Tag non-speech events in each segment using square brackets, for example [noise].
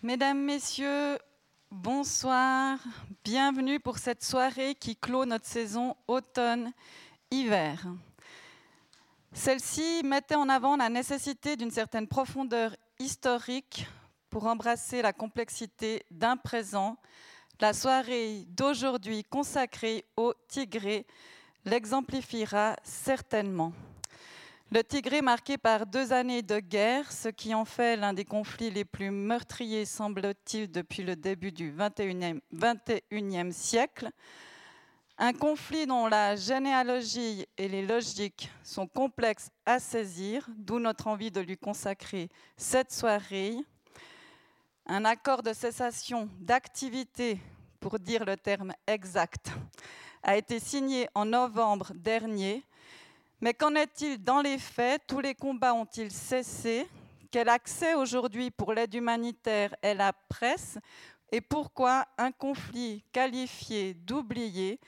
Mesdames, Messieurs, bonsoir. Bienvenue pour cette soirée qui clôt notre saison automne-hiver. Celle-ci mettait en avant la nécessité d'une certaine profondeur historique pour embrasser la complexité d'un présent. La soirée d'aujourd'hui consacrée au Tigré l'exemplifiera certainement. Le Tigré marqué par deux années de guerre, ce qui en fait l'un des conflits les plus meurtriers, semble-t-il, depuis le début du XXIe siècle. Un conflit dont la généalogie et les logiques sont complexes à saisir, d'où notre envie de lui consacrer cette soirée. Un accord de cessation d'activité, pour dire le terme exact, a été signé en novembre dernier mais qu'en est-il dans les faits? Tous les combats ont-ils cessé? Quel accès aujourd'hui pour l'aide humanitaire et la presse? Et pourquoi un conflit qualifié d'oublié?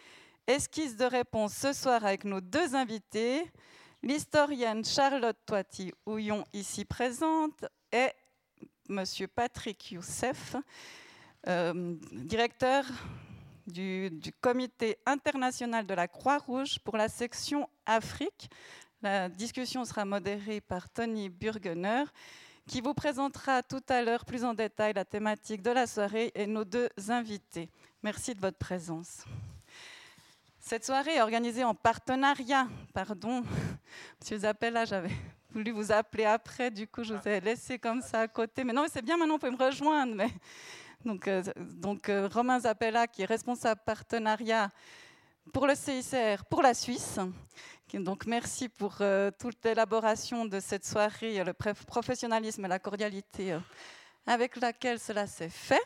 Esquisse de réponse ce soir avec nos deux invités, l'historienne Charlotte Toiti-Houillon ici présente et Monsieur Patrick Youssef, euh, directeur du, Comité international de la Croix-Rouge pour la section Afrique. La discussion sera modérée par Tony Burgener, qui vous présentera tout à l'heure plus en détail la thématique de la soirée et nos deux invités. Merci de votre présence. Cette soirée est organisée en partenariat, pardon, [laughs] Monsieur Zappella, j'avais voulu vous appeler après, du coup je vous ai laissé comme ça à côté, mais non, c'est bien maintenant, vous pouvez me rejoindre, donc, euh, euh, Romain Zappella, qui est responsable partenariat pour le CICR pour la Suisse. Donc merci pour euh, toute l'élaboration de cette soirée, le professionnalisme et la cordialité avec laquelle cela s'est fait.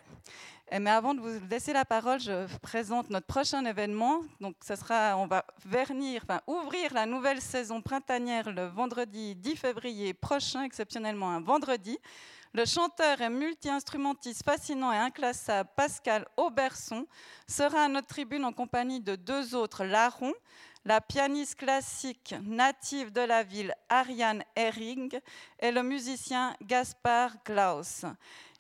Mais avant de vous laisser la parole, je présente notre prochain événement. Donc, ce sera, on va vernir, ouvrir la nouvelle saison printanière le vendredi 10 février prochain, exceptionnellement un vendredi, le chanteur et multi-instrumentiste fascinant et inclassable Pascal Auberson sera à notre tribune en compagnie de deux autres larrons, la pianiste classique native de la ville Ariane Herring et le musicien Gaspard Klaus.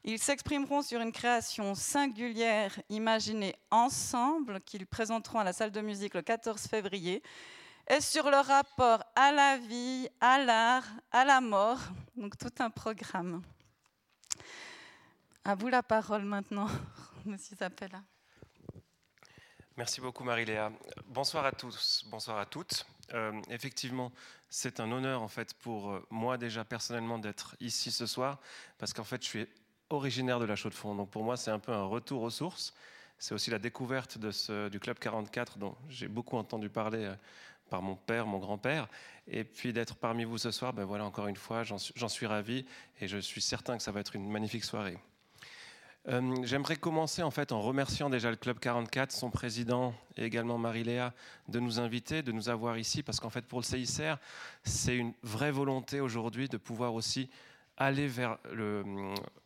Ils s'exprimeront sur une création singulière imaginée ensemble qu'ils présenteront à la salle de musique le 14 février et sur le rapport à la vie, à l'art, à la mort, donc tout un programme. À vous la parole maintenant, [laughs] Monsieur Zappella. Merci beaucoup Marie-Léa. Bonsoir à tous, bonsoir à toutes. Euh, effectivement, c'est un honneur en fait pour euh, moi déjà personnellement d'être ici ce soir parce qu'en fait je suis originaire de la Chaux-de-Fonds. Donc pour moi c'est un peu un retour aux sources. C'est aussi la découverte du Club 44 dont j'ai beaucoup entendu parler euh, par mon père, mon grand-père. Et puis d'être parmi vous ce soir, ben voilà encore une fois, j'en suis ravi et je suis certain que ça va être une magnifique soirée. Euh, j'aimerais commencer en remerciant déjà le Club 44, son président et également Marie-Léa de nous inviter, de nous avoir ici, parce qu'en fait pour le CICR, c'est une vraie volonté aujourd'hui de pouvoir aussi aller vers, le,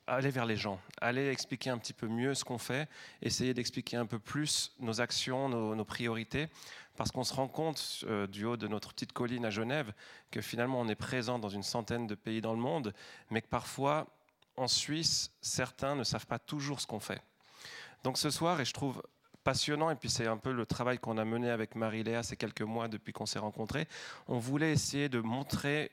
aller vers les gens, aller expliquer un petit peu mieux ce qu'on fait, essayer d'expliquer un peu plus nos actions, nos, priorités, parce qu'on se rend compte euh, du haut de notre petite colline à Genève que finalement on est présent dans une centaine de pays dans le monde, mais que parfois en Suisse, certains ne savent pas toujours ce qu'on fait. Donc ce soir, et je trouve passionnant, et puis c'est un peu le travail qu'on a mené avec Marie-Léa ces quelques mois depuis qu'on s'est rencontrés, on voulait essayer de montrer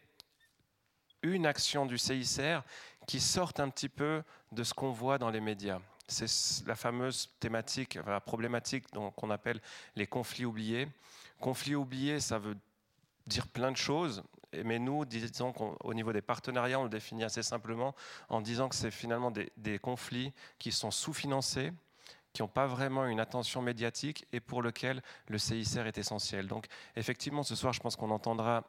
une action du CICR qui sorte un petit peu de ce qu'on voit dans les médias. C'est la fameuse thématique, la problématique qu'on appelle les conflits oubliés. Conflits oubliés, ça veut dire plein de choses, mais nous, disons qu'au niveau des partenariats, on le définit assez simplement en disant que c'est finalement des, conflits qui sont sous-financés, qui n'ont pas vraiment une attention médiatique et pour lesquels le CICR est essentiel. Donc effectivement, ce soir, je pense qu'on entendra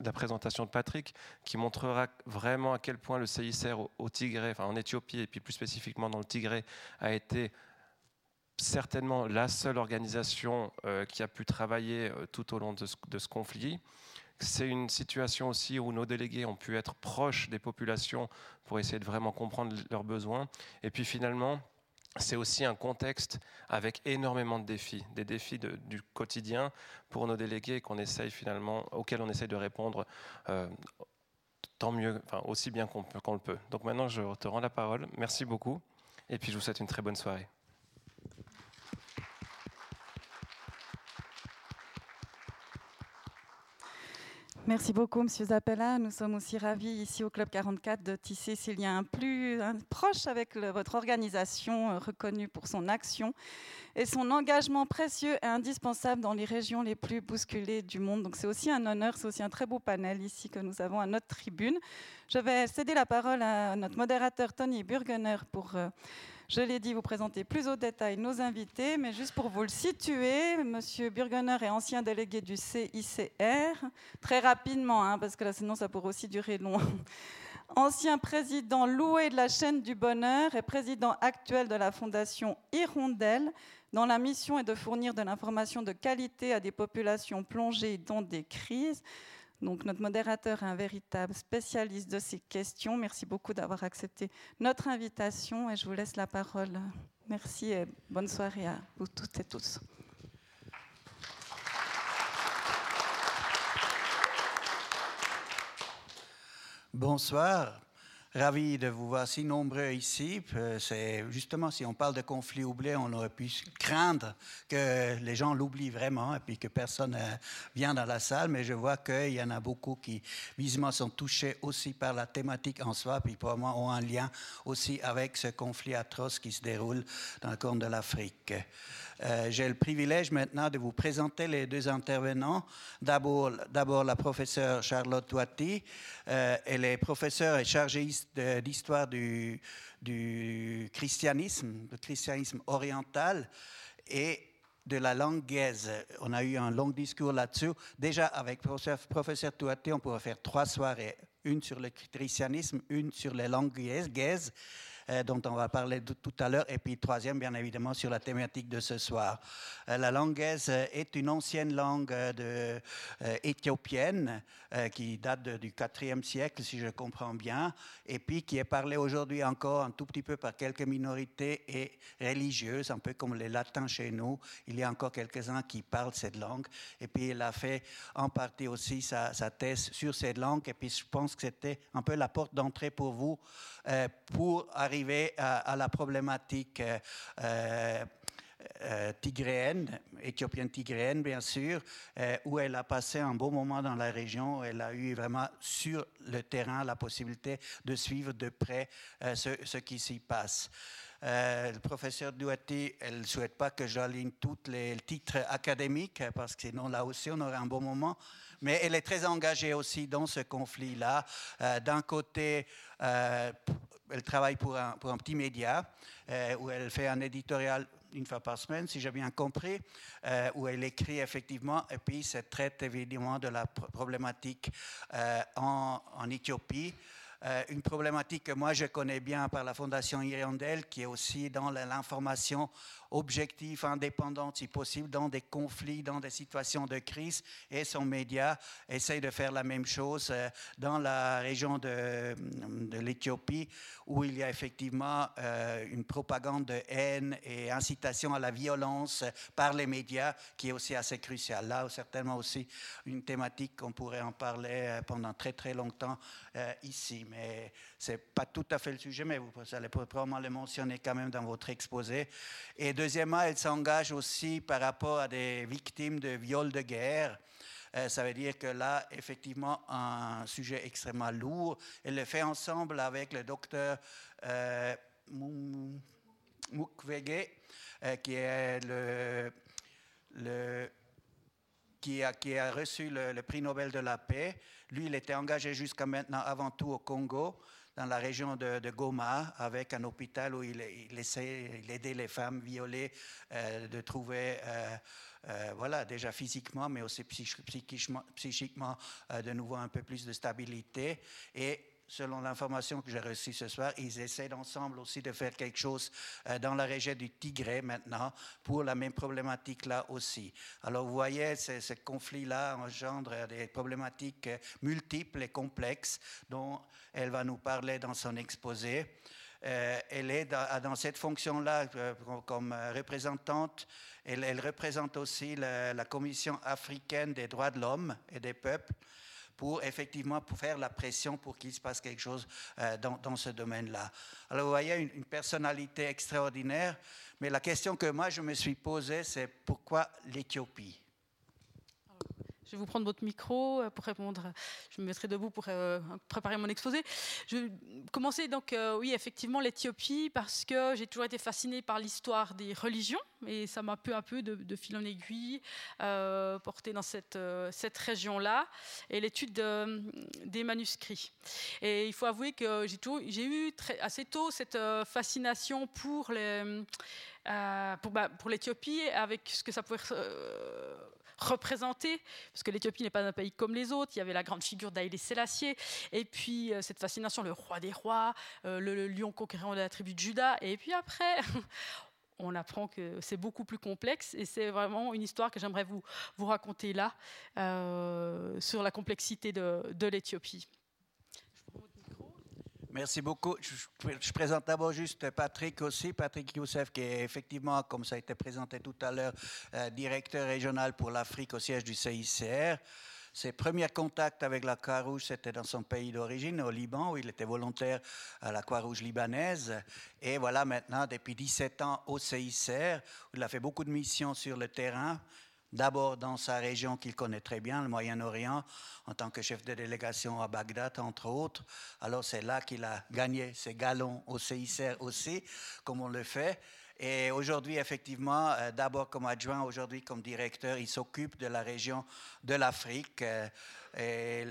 la présentation de Patrick qui montrera vraiment à quel point le CICR au, Tigré, enfin en Éthiopie et puis plus spécifiquement dans le Tigré, a été certainement la seule organisation euh, qui a pu travailler euh, tout au long de ce conflit. C'est une situation aussi où nos délégués ont pu être proches des populations pour essayer de vraiment comprendre leurs besoins. Et puis finalement, c'est aussi un contexte avec énormément de défis, des défis du quotidien pour nos délégués qu'on essaye finalement, auxquels on essaye de répondre euh, tant mieux, enfin, aussi bien qu'on le peut. Donc maintenant, je te rends la parole. Merci beaucoup. Et puis je vous souhaite une très bonne soirée. Merci beaucoup, Monsieur Zappella. Nous sommes aussi ravis ici au Club 44 de tisser a un plus proche avec votre organisation euh, reconnue pour son action et son engagement précieux et indispensable dans les régions les plus bousculées du monde. Donc c'est aussi un honneur, c'est aussi un très beau panel ici que nous avons à notre tribune. Je vais céder la parole à notre modérateur Tony Burgener pour euh, je l'ai dit, vous présentez plus au détail nos invités, mais juste pour vous le situer, Monsieur Burgener est ancien délégué du CICR, très rapidement, hein, parce que sinon ça pourrait aussi durer long. [laughs] Ancien président loué de la chaîne du bonheur et président actuel de la fondation Hirondelle, dont la mission est de fournir de l'information de qualité à des populations plongées dans des crises. Donc notre modérateur est un véritable spécialiste de ces questions. Merci beaucoup d'avoir accepté notre invitation et je vous laisse la parole. Merci et bonne soirée à vous toutes et tous. Bonsoir. Ravi de vous voir si nombreux ici. Euh, c'est justement si on parle de conflit oublié, on aurait pu craindre que les gens l'oublient vraiment et puis que personne ne euh, vient dans la salle. Mais je vois qu'il y en a beaucoup qui visiblement sont touchés aussi par la thématique en soi, puis probablement ont un lien aussi avec ce conflit atroce qui se déroule dans le corne de l'Afrique. Euh, j'ai le privilège maintenant de vous présenter les deux intervenants. D'abord, la professeure Charlotte Toiti. Euh, elle est professeure et chargée d'histoire du, christianisme, du christianisme oriental et de la langue gaise. On a eu un long discours là-dessus. Déjà, avec professeur, professeur Touati, on pourrait faire trois soirées. Une sur le christianisme, une sur les langues gaises dont on va parler tout à l'heure, et puis troisième, bien évidemment, sur la thématique de ce soir. Euh, la langue gaise est une ancienne langue de, euh, éthiopienne qui date du IVe siècle, si je comprends bien, et puis qui est parlée aujourd'hui encore un tout petit peu par quelques minorités et religieuses, un peu comme les latins chez nous. Il y a encore quelques-uns qui parlent cette langue, et puis il a fait en partie aussi sa, sa thèse sur cette langue, et puis je pense que c'était un peu la porte d'entrée pour vous pour arriver à, la problématique euh, euh, tigréenne, éthiopienne tigréenne bien sûr, euh, où elle a passé un beau moment dans la région. Elle a eu vraiment sur le terrain la possibilité de suivre de près ce, qui s'y passe. le professeur Douati, elle ne souhaite pas que j'aligne tous les titres académiques, parce que sinon là aussi on aurait un bon moment. Mais elle est très engagée aussi dans ce conflit-là. D'un côté, elle travaille pour un, petit média euh, où elle fait un éditorial une fois par semaine, si j'ai bien compris, euh, où elle écrit effectivement, et puis ça traite évidemment de la problématique euh, en, Éthiopie. Une problématique que moi je connais bien par la Fondation Hirondelle, qui est aussi dans l'information objectif, indépendant si possible, dans des conflits, dans des situations de crise. Et son média essaye de faire la même chose euh, dans la région de, l'Éthiopie, où il y a effectivement euh, une propagande de haine et incitation à la violence par les médias, qui est aussi assez cruciale. Là, certainement aussi une thématique qu'on pourrait en parler euh, pendant très très longtemps ici, mais c'est pas tout à fait le sujet, mais vous allez probablement le mentionner quand même dans votre exposé. Et deuxièmement, elle s'engage aussi par rapport à des victimes de viols de guerre. Euh, ça veut dire que là, effectivement, un sujet extrêmement lourd. Elle le fait ensemble avec le docteur euh, Mukwege, euh, qui est le qui a, qui a, reçu le, prix Nobel de la paix. Lui, il était engagé jusqu'à maintenant avant tout au Congo dans la région de, Goma avec un hôpital où il, il, essaie, il aidait les femmes violées euh, de trouver, euh, euh, voilà, déjà physiquement, mais aussi psychiquement, psychiquement de nouveau un peu plus de stabilité. Et selon l'information que j'ai reçue ce soir, ils essaient ensemble aussi de faire quelque chose euh, dans la région du Tigré maintenant pour la même problématique là aussi. Alors vous voyez, ce conflit-là engendre des problématiques euh, multiples et complexes dont elle va nous parler dans son exposé. Euh, elle est dans, cette fonction-là comme représentante. Elle, représente aussi la, la, Commission africaine des droits de l'homme et des peuples pour effectivement pour faire la pression pour qu'il se passe quelque chose dans, dans, ce domaine-là. Alors vous voyez une, une personnalité extraordinaire, mais la question que moi je me suis posée, c'est pourquoi l'Éthiopie? Je vais vous prendre votre micro euh, pour répondre. Je me mettrai debout pour euh, préparer mon exposé. Je vais commencer donc, euh, oui, effectivement, l'Éthiopie, parce que j'ai toujours été fascinée par l'histoire des religions, et ça m'a peu à peu, de, fil en aiguille, porté dans cette, cette région-là, et l'étude des manuscrits. Et il faut avouer que j'ai eu assez tôt cette fascination pour bah, pour l'Éthiopie, avec ce que ça pouvait représenté, parce que l'Éthiopie n'est pas un pays comme les autres. Il y avait la grande figure d'Haïlé Sélassié, et puis euh, cette fascination, le roi des rois, euh, le, lion conquérant de la tribu de Juda. Et puis après, [laughs] on apprend que c'est beaucoup plus complexe, et c'est vraiment une histoire que j'aimerais vous, vous raconter là, euh, sur la complexité de, de l'Éthiopie. Merci beaucoup. Je, présente d'abord juste Patrick aussi, Patrick Youssef, qui est effectivement, comme ça a été présenté tout à l'heure, euh, directeur régional pour l'Afrique au siège du CICR. Ses premiers contacts avec la Croix-Rouge, c'était dans son pays d'origine, au Liban, où il était volontaire à la Croix-Rouge libanaise. Et voilà maintenant, depuis 17 ans, au CICR, où il a fait beaucoup de missions sur le terrain, d'abord dans sa région qu'il connaît très bien, le Moyen-Orient, en tant que chef de délégation à Bagdad, entre autres. Alors c'est là qu'il a gagné ses galons au CICR aussi, comme on le fait. Et aujourd'hui, effectivement, euh, d'abord comme adjoint, aujourd'hui comme directeur, il s'occupe de la région de l'Afrique. Euh, et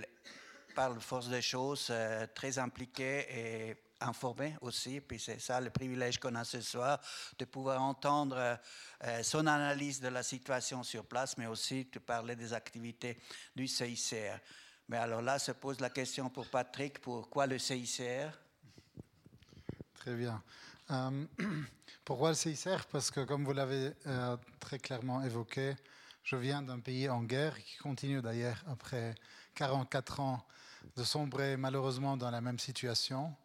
par force des choses, euh, très impliqué et informé aussi, puis c'est ça le privilège qu'on a ce soir, de pouvoir entendre euh, son analyse de la situation sur place, mais aussi de parler des activités du CICR. Mais alors là se pose la question pour Patrick, pourquoi le CICR Très bien. Euh, [clears throat] pourquoi le CICR Parce que comme vous l'avez euh, très clairement évoqué, je viens d'un pays en guerre qui continue d'ailleurs après 44 ans de sombrer malheureusement dans la même situation.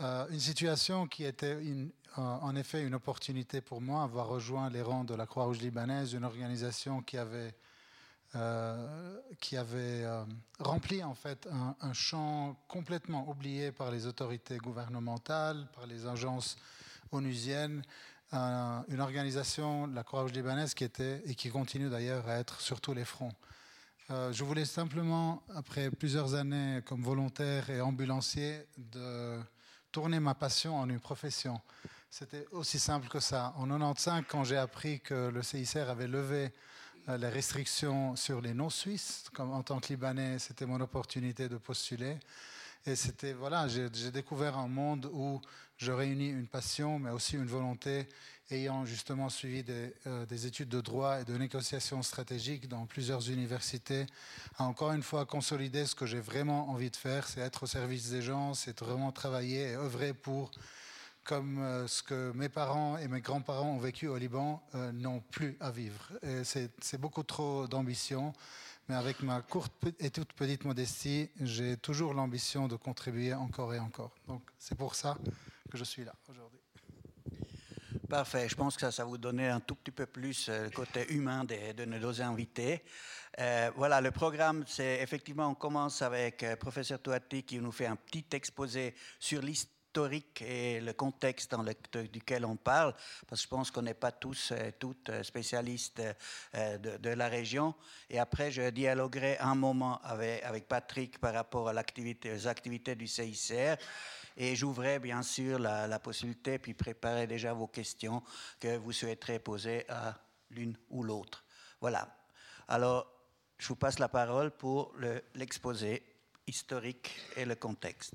Euh, une situation qui était euh, en effet une opportunité pour moi, avoir rejoint les rangs de la Croix-Rouge libanaise, une organisation qui avait, euh, qui avait rempli en fait un, champ complètement oublié par les autorités gouvernementales, par les agences onusiennes, une organisation, la Croix-Rouge libanaise, qui était et qui continue d'ailleurs à être sur tous les fronts. je voulais simplement, après plusieurs années comme volontaire et ambulancier, tourner ma passion en une profession. C'était aussi simple que ça. En 95, quand j'ai appris que le CICR avait levé euh, les restrictions sur les non-suisses, comme en tant que Libanais, c'était mon opportunité de postuler. Et c'était, voilà, j'ai découvert un monde où je réunis une passion, mais aussi une volonté, ayant justement suivi des, euh, des études de droit et de négociation stratégique dans plusieurs universités, à encore une fois consolider ce que j'ai vraiment envie de faire, c'est être au service des gens, c'est vraiment travailler et œuvrer pour comme euh, ce que mes parents et mes grands-parents ont vécu au Liban, euh, n'ont plus à vivre. C'est beaucoup trop d'ambition mais avec ma courte et toute petite modestie, j'ai toujours l'ambition de contribuer encore et encore. Donc c'est pour ça que je suis là aujourd'hui. Parfait. Je pense que ça, ça vous donnait un tout petit peu plus euh, le côté humain de, de nos invités. Euh, voilà, le programme, c'est effectivement, on commence avec le euh, professeur Touati qui nous fait un petit exposé sur l'histoire historique et le contexte dans lequel on parle, parce que je pense qu'on n'est pas tous et toutes spécialistes euh, de, la région. Et après, je dialoguerai un moment avec, Patrick par rapport aux activités du CICR. Et j'ouvrais bien sûr la, possibilité, puis préparer déjà vos questions que vous souhaiterez poser à l'une ou l'autre. Voilà. Alors, je vous passe la parole pour l'exposé historique et le contexte.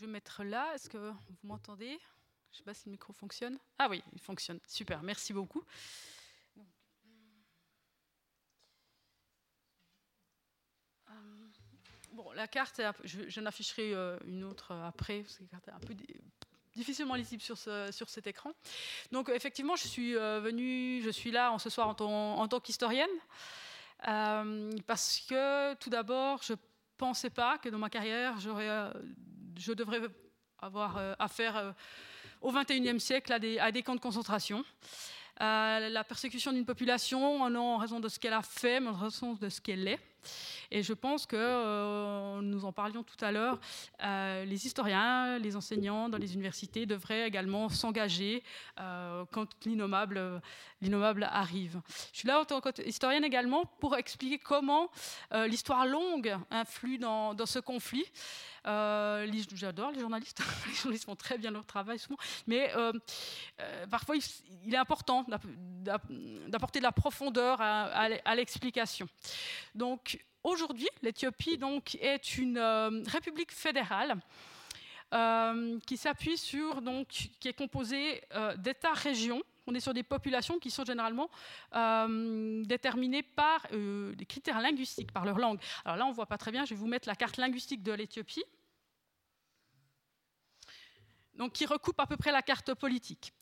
je vais mettre là. Est-ce que vous m'entendez? Je ne sais pas si le micro fonctionne. Ah oui, il fonctionne. Super, merci beaucoup. La carte, je, je afficherai euh, une autre après, parce que la carte est un peu difficilement lisible sur, ce, sur cet écran. Donc effectivement, je suis euh, venue, je suis là en ce soir en, tant qu'historienne, parce que tout d'abord, je ne pensais pas que dans ma carrière, je devrais avoir euh, affaire euh, au XXIe siècle à des, camps de concentration. la persécution d'une population non en raison de ce qu'elle a fait, mais en raison de ce qu'elle est. Et je pense que, euh, nous en parlions tout à l'heure, euh, les historiens, les enseignants dans les universités devraient également s'engager euh, quand l'innommable, arrive. Je suis là en tant qu'historienne également pour expliquer comment l'histoire longue influe dans, dans ce conflit. J'adore les journalistes, [laughs] les journalistes font très bien leur travail souvent, mais parfois il, est important d'apporter de la profondeur à, à l'explication. Donc Aujourd'hui, l'Éthiopie donc est une euh, république fédérale euh, qui s'appuie sur donc qui est composée euh, d'États-régions. On est sur des populations qui sont généralement déterminées par des critères linguistiques, par leur langue. Alors là, on voit pas très bien. Je vais vous mettre la carte linguistique de l'Éthiopie. Donc, qui recoupe à peu près la carte politique.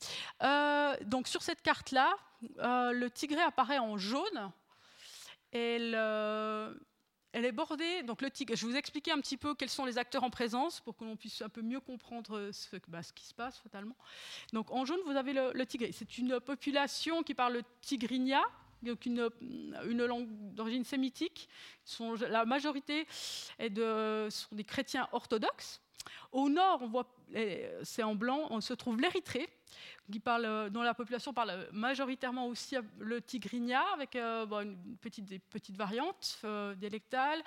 donc, sur cette carte-là, le Tigré apparaît en jaune. Et le, elle est bordée, donc le tigre, je vais vous expliquer un petit peu quels sont les acteurs en présence pour que l'on puisse un peu mieux comprendre ce, bah, ce, qui se passe fatalement. Donc en jaune, vous avez le, le tigré. C'est une population qui parle le tigrinya, donc une, une langue d'origine sémitique. La majorité est de, sont des chrétiens orthodoxes. Au nord, on voit, c'est en blanc, on se trouve l'Érythrée, parle, dont la population parle majoritairement aussi le tigrinya, avec euh, une petite, des petites variantes euh, dialectales,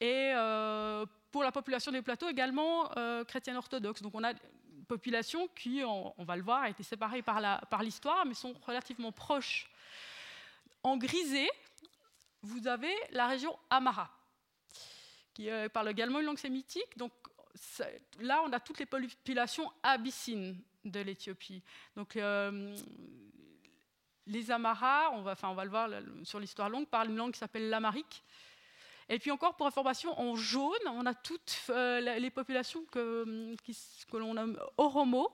et euh, pour la population des plateaux également chrétienne orthodoxe. Donc on a une population qui, on, va le voir, a été séparée par l'histoire, mais sont relativement proches. En grisé, vous avez la région Amara, qui parle également une langue sémitique. Donc là, on a toutes les populations abyssines de l'Éthiopie. Donc, euh, les Amaras, on va, enfin, on va le voir sur l'histoire longue, parlent une langue qui s'appelle l'amarique. Et puis encore, pour information, en jaune, on a toutes euh, les populations que, que l'on nomme Oromo,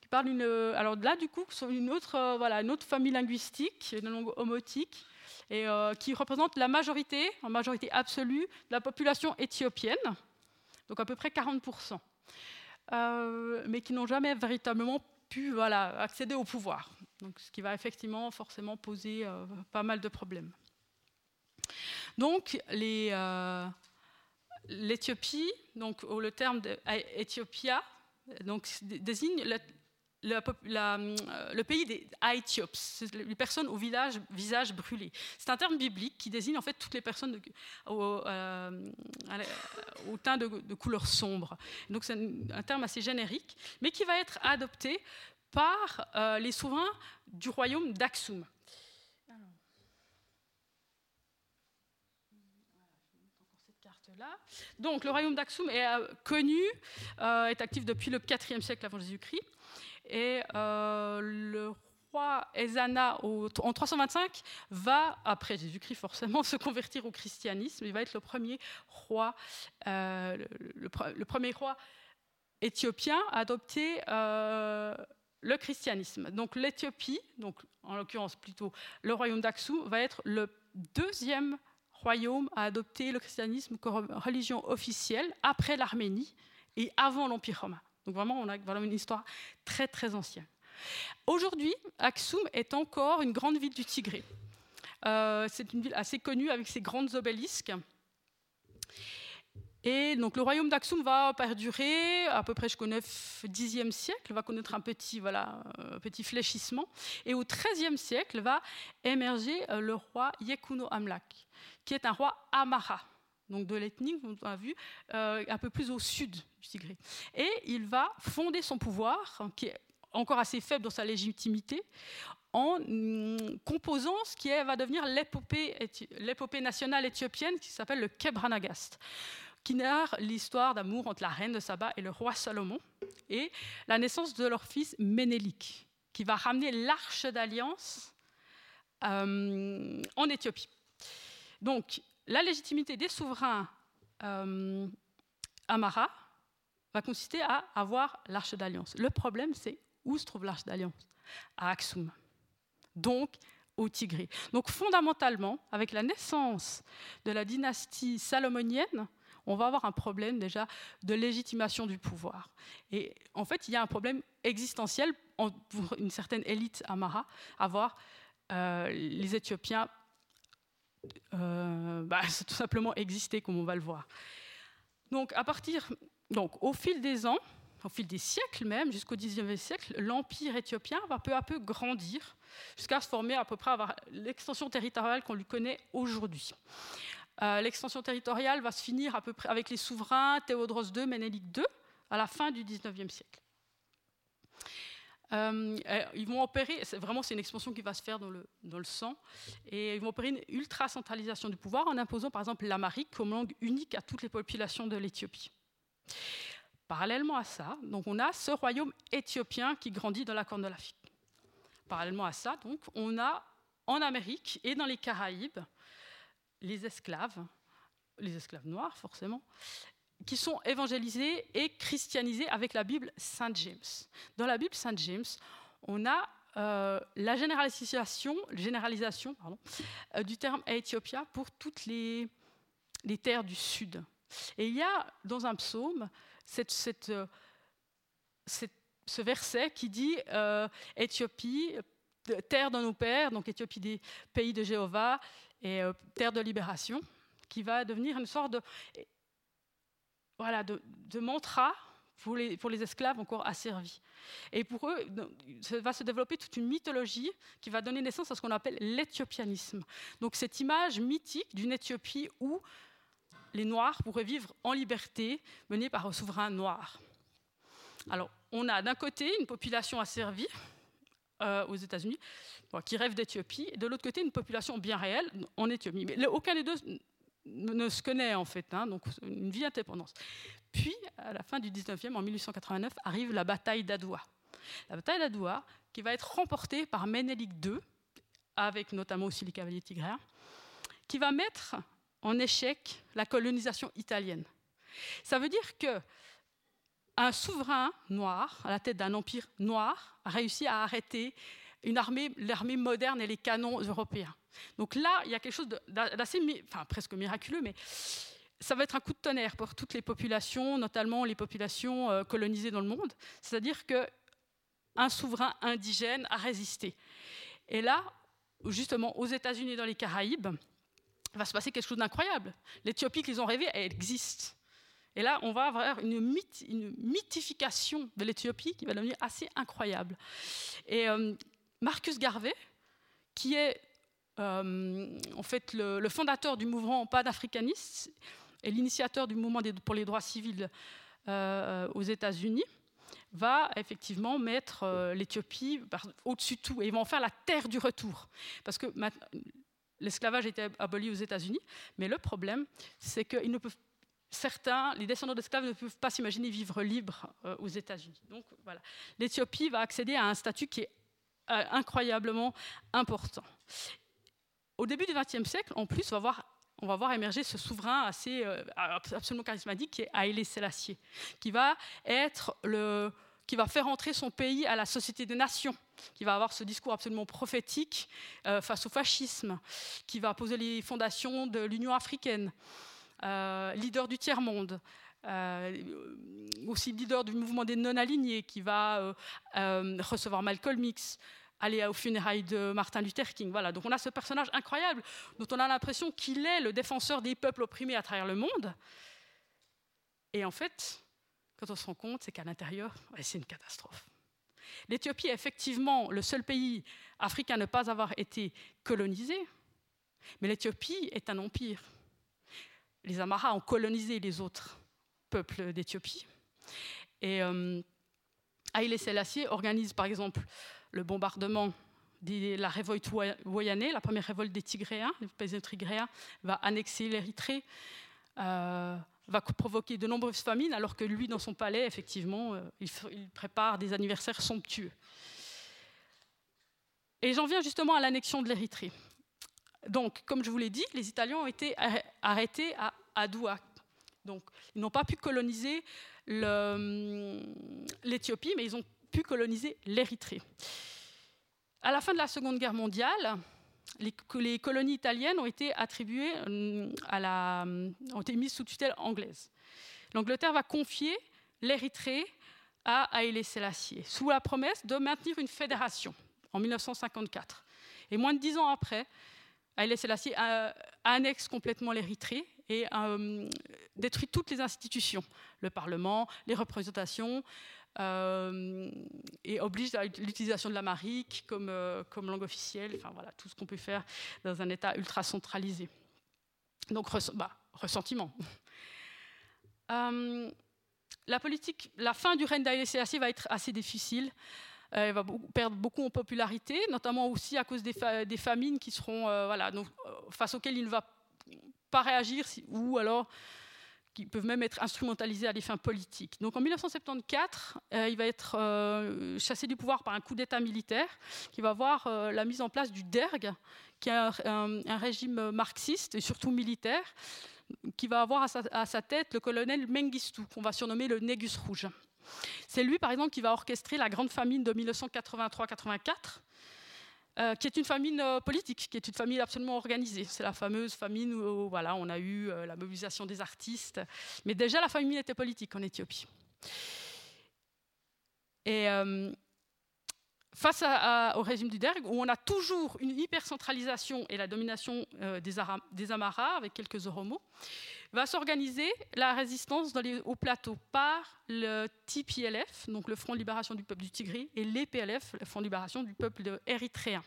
qui parlent une... Alors là, du coup, sont une autre, euh, voilà, une autre famille linguistique, une langue homotique, et qui représente la majorité, en majorité absolue, de la population éthiopienne donc à peu près 40%, euh, mais qui n'ont jamais véritablement pu voilà, accéder au pouvoir. Donc, ce qui va effectivement forcément poser euh, pas mal de problèmes. Donc euh, l'Éthiopie, donc le terme d'Éthiopia, donc désigne le, pays des les personnes au visage brûlé. C'est un terme biblique qui désigne en fait toutes les personnes au, euh, teint de, couleur sombre. Donc c'est un, terme assez générique, mais qui va être adopté par euh, les souverains du royaume d'Aksum. Donc, le royaume d'Aksum est euh, connu, est actif depuis le 4e siècle avant Jésus-Christ. Et euh, le roi Ezana, en 325, va, après Jésus-Christ forcément, [laughs] se convertir au christianisme. Il va être le premier roi, euh, le, éthiopien à adopter euh, le christianisme. Donc l'Éthiopie, en l'occurrence plutôt le royaume d'Aksum, va être le deuxième royaume à adopter le christianisme comme religion officielle après l'Arménie et avant l'Empire romain. Donc vraiment, on a une histoire très très ancienne. Aujourd'hui, Aksum est encore une grande ville du Tigré. Euh, c'est une ville assez connue avec ses grandes obélisques. Et donc le royaume d'Aksum va perdurer à peu près jusqu'au 9 10e siècle, va connaître un petit, voilà, un petit fléchissement. Et au 13e siècle va émerger euh, le roi Yekuno Amlak, qui est un roi Amara donc de l'ethnie, on a vu, euh, un peu plus au sud du Tigré. Et il va fonder son pouvoir, hein, qui est encore assez faible dans sa légitimité, en mm, composant ce qui va devenir l'épopée nationale éthiopienne qui s'appelle le Kebranagast qui narre l'histoire d'amour entre la reine de Saba et le roi Salomon, et la naissance de leur fils Ménélique, qui va ramener l'arche d'alliance euh, en Éthiopie. Donc, la légitimité des souverains euh, Amara va consister à avoir l'arche d'alliance. Le problème, c'est où se trouve l'arche d'alliance? À Aksum, donc au Tigré. Donc fondamentalement, avec la naissance de la dynastie salomonienne, on va avoir un problème déjà de légitimation du pouvoir. Et en fait, il y a un problème existentiel pour une certaine élite amara, à voir euh, les Éthiopiens euh, bah, [laughs] tout simplement exister, comme on va le voir. Donc, à partir, donc, au fil des ans, au fil des siècles même, jusqu'au XIXe siècle, l'empire éthiopien va peu à peu grandir jusqu'à se former à peu près avoir l'extension territoriale qu'on lui connaît aujourd'hui. Euh, l'extension territoriale va se finir à peu près avec les souverains Théodros II, Ménélique II, à la fin du XIXe siècle. Euh, ils vont opérer, vraiment c'est une expansion qui va se faire dans le, dans le sang, et ils vont opérer une ultra-centralisation du pouvoir en imposant par exemple l'amharique comme langue unique à toutes les populations de l'Éthiopie. Parallèlement à ça, donc on a ce royaume éthiopien qui grandit dans la Corne de l'Afrique. Parallèlement à ça, donc, on a en Amérique et dans les Caraïbes les esclaves, les esclaves noirs forcément, qui sont évangélisés et christianisés avec la Bible Saint James. Dans la Bible Saint James, on a euh, la généralisation, euh, du terme Éthiopia pour toutes les, terres du sud. Et il y a dans un psaume euh, ce verset qui dit Éthiopie, terre de nos pères, donc Éthiopie des pays de Jéhovah et terre de libération, qui va devenir une sorte de, voilà, de, mantra pour les, esclaves encore asservis. Et pour eux, va se développer toute une mythologie qui va donner naissance à ce qu'on appelle l'éthiopianisme. Donc cette image mythique d'une Éthiopie où les Noirs pourraient vivre en liberté, menés par un souverain noir. Alors, on a d'un côté une population asservie euh, aux États-Unis qui rêve d'Éthiopie, et de l'autre côté une population bien réelle en Éthiopie. Mais aucun des deux ne se connaît en fait, hein, donc une vie indépendance. Puis, à la fin du 19e, en 1889, arrive la bataille d'Adoua. La bataille d'Adoua, qui va être remportée par Ménélique II, avec notamment aussi les cavaliers tigréens, qui va mettre en échec la colonisation italienne. Ça veut dire que un souverain noir, à la tête d'un empire noir, a réussi à arrêter une armée, l'armée moderne et les canons européens. Donc là, il y a quelque chose d'assez, enfin presque miraculeux, mais ça va être un coup de tonnerre pour toutes les populations, notamment les populations euh, colonisées dans le monde. C'est-à-dire que un souverain indigène a résisté. Et là, justement, aux États-Unis et dans les Caraïbes, va se passer quelque chose d'incroyable. L'Éthiopie qu'ils ont rêvée, elle existe. Et là, on va avoir une, mythification de l'Éthiopie qui va devenir assez incroyable. Et euh, Marcus Garvey, qui est euh, en fait le, fondateur du mouvement panafricaniste et l'initiateur du mouvement pour les droits civils euh, aux États-Unis, va effectivement mettre l'Éthiopie au-dessus de tout. Et ils vont en faire la terre du retour. Parce que l'esclavage était aboli aux États-Unis, mais le problème, c'est qu'ils ne peuvent certains, les descendants d'esclaves ne peuvent pas s'imaginer vivre libres euh, aux États-Unis. Donc voilà, l'Éthiopie va accéder à un statut qui est euh, incroyablement important. Au début du XXe siècle, en plus, on va voir émerger ce souverain assez euh, absolument charismatique qui est Haïlé Sélassié, qui va faire entrer son pays à la Société des Nations, qui va avoir ce discours absolument prophétique face au fascisme, qui va poser les fondations de l'Union africaine. Euh, leader du tiers-monde, euh, aussi leader du mouvement des non-alignés, qui va euh, recevoir Malcolm X, aller aux funérailles de Martin Luther King. Voilà, donc on a ce personnage incroyable dont on a l'impression qu'il est le défenseur des peuples opprimés à travers le monde. Et en fait, quand on se rend compte, c'est qu'à l'intérieur, c'est une catastrophe. L'Éthiopie est effectivement le seul pays africain à ne pas avoir été colonisé, mais l'Éthiopie est un empire les Amaras ont colonisé les autres peuples d'Éthiopie. Et euh, Selassie organise par exemple le bombardement de la révolte Woyané, la première révolte des Tigréens, les paysans tigréens, va annexer l'Érythrée, euh, va provoquer de nombreuses famines, alors que lui, dans son palais, effectivement, euh, il, il, prépare des anniversaires somptueux. Et j'en viens justement à l'annexion de l'Érythrée. Donc, comme je vous l'ai dit, les Italiens ont été arrêtés à Adoua. Donc, ils n'ont pas pu coloniser l'Éthiopie, mais ils ont pu coloniser l'Érythrée. À la fin de la Seconde Guerre mondiale, les, colonies italiennes ont été attribuées à la, ont été mises sous tutelle anglaise. L'Angleterre va confier l'Érythrée à Haïlé Sélassié, sous la promesse de maintenir une fédération en 1954. Et moins de dix ans après, Haïlé Sélassié annexe complètement l'Érythrée et euh, détruit toutes les institutions, le Parlement, les représentations, euh, et oblige à l'utilisation de l'amérique comme, euh, comme langue officielle, enfin voilà, tout ce qu'on peut faire dans un État ultra centralisé. Donc, bah, ressentiment. [laughs] la politique, la fin du règne d'Haïlé Sélassié va être assez difficile. Elle va perdre beaucoup en popularité, notamment aussi à cause des, famines qui seront, voilà, face auxquelles il ne va pas réagir, ou alors qui peuvent même être instrumentalisés à des fins politiques. Donc en 1974, euh, il va être euh, chassé du pouvoir par un coup d'État militaire qui va voir euh, la mise en place du DERG, qui est un, régime marxiste et surtout militaire, qui va avoir à sa, à sa tête le colonel Mengistu, qu'on va surnommer le Négus Rouge. C'est lui, par exemple, qui va orchestrer la grande famine de 1983-84 euh, qui est une famine euh, politique, qui est une famine absolument organisée. C'est la fameuse famine où, voilà, on a eu euh, la mobilisation des artistes. Mais déjà, la famine était politique en Éthiopie. Et face au régime du Derg, où on a toujours une hypercentralisation et la domination des, des, Amaras, avec quelques Oromos, va s'organiser la résistance hauts plateaux par le TPLF, donc le Front de libération du peuple du Tigré, et l'EPLF, le Front de libération du peuple érythréen.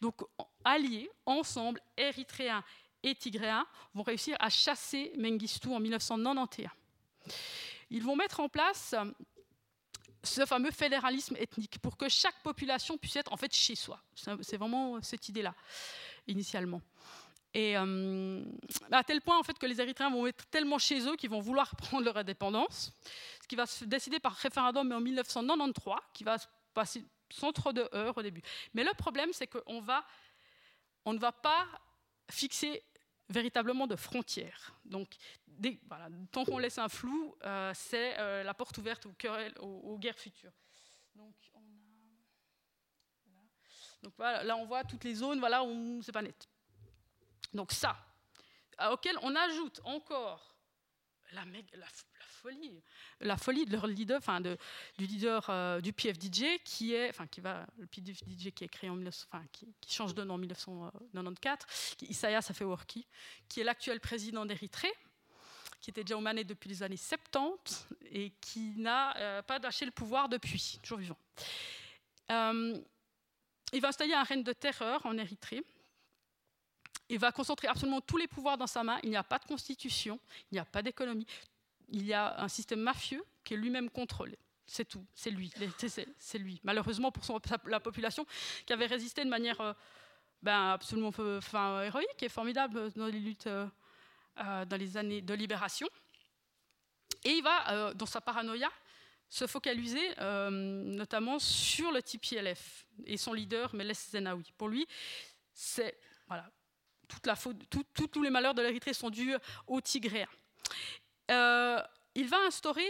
Donc, alliés, ensemble, érythréens et tigréens, vont réussir à chasser Mengistu en 1991. Ils vont mettre en place ce fameux fédéralisme ethnique pour que chaque population puisse être en fait chez soi. C'est vraiment cette idée-là, initialement. Et euh, à tel point en fait que les Érythréens vont être tellement chez eux qu'ils vont vouloir [laughs] prendre leur indépendance, ce qui va se décider par référendum en 1993, qui va se passer sans trop de heures au début. Mais le problème, c'est qu'on ne va pas fixer véritablement de frontières. Donc, tant qu'on laisse un flou, euh, c'est euh, la porte ouverte aux, aux, guerres futures. Donc, là, on voit toutes les zones voilà, où c'est pas net. Donc ça, auquel on ajoute encore la, folie, la folie de leur leader, du leader euh, du PFDJ qui est, enfin qui va, le PFDJ qui est créé en 19, enfin, qui, change de nom en 1994, qui, Isaias Afewerki, qui est l'actuel président d'Érythrée, qui était déjà manettes depuis les années 70 et qui n'a euh, pas lâché le pouvoir depuis, toujours vivant. Euh, il va installer un règne de terreur en Érythrée il va concentrer absolument tous les pouvoirs dans sa main. Il n'y a pas de constitution, il n'y a pas d'économie. Il y a un système mafieux qui est lui-même contrôlé. C'est tout, c'est lui, c'est lui. Malheureusement pour la population qui avait résisté de manière euh, ben, absolument enfin, héroïque et formidable dans les luttes, euh, euh, dans les années de libération. Et il va, dans sa paranoïa, se focaliser notamment sur le TPLF et son leader, Meles Zenawi. Pour lui, c'est voilà, tous les malheurs de l'Érythrée sont dus aux Tigréens. Euh, il va instaurer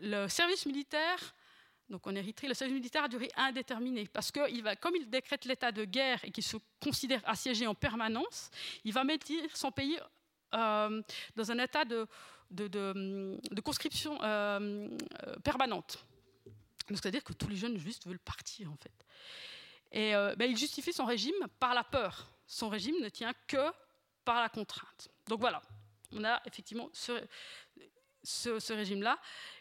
le service militaire. Donc en Érythrée, le service militaire a duré indéterminé parce que comme il décrète l'état de guerre et qu'il se considère assiégé en permanence, il va mettre son pays euh, dans un état de, de, conscription euh, permanente. C'est-à-dire que tous les jeunes juste veulent partir en fait. Et ben, il justifie son régime par la peur son régime ne tient que par la contrainte. Donc voilà, on a effectivement ce, régime-là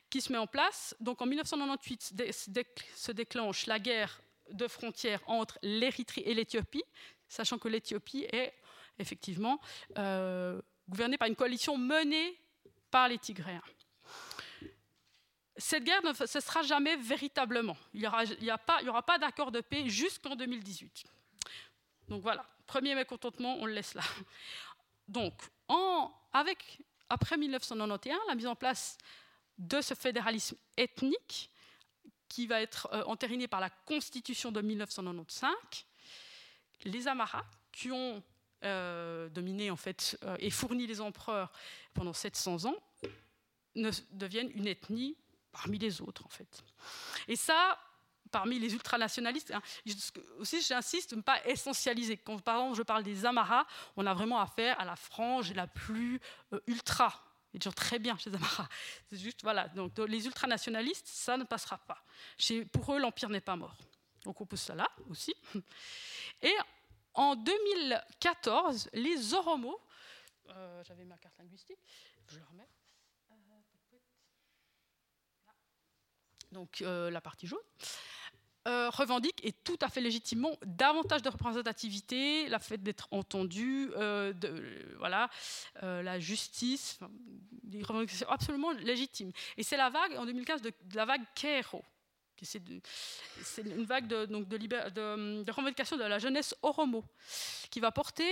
qui se met en place. Donc en 1998 se déclenche la guerre de frontières entre l'Érythrée et l'Éthiopie, sachant que l'Éthiopie est effectivement euh, gouvernée par une coalition menée par les Tigréens. Cette guerre ne cessera jamais véritablement. Il n'y aura, aura pas d'accord de paix jusqu'en 2018. Donc voilà, premier mécontentement, on le laisse là. Donc, après 1991, la mise en place de ce fédéralisme ethnique, qui va être euh, entériné par la Constitution de 1995, les Amaras, qui ont euh, dominé en fait euh, et fourni les empereurs pendant 700 ans, ne, deviennent une ethnie parmi les autres en fait. Et ça, parmi les ultranationalistes. Hein. Aussi, j'insiste, ne pas essentialiser. Quand par exemple je parle des Amaras, on a vraiment affaire à la frange la plus euh, ultra. Est toujours très bien chez Amara. C'est juste, voilà. Donc, les ultranationalistes, ça ne passera pas. Chez, pour eux, l'Empire n'est pas mort. Donc, on pousse ça là aussi. Et en 2014, les Oromos, euh, j'avais ma carte linguistique, je le remets. Donc, euh, la partie jaune. Euh, revendique et tout à fait légitimement davantage de représentativité, la fait d'être entendu, euh, voilà, euh, la justice, des revendications absolument légitimes. Et c'est la vague en 2015 de, la vague Kero. C'est une vague de, donc de, de, de, revendication de la jeunesse Oromo qui va porter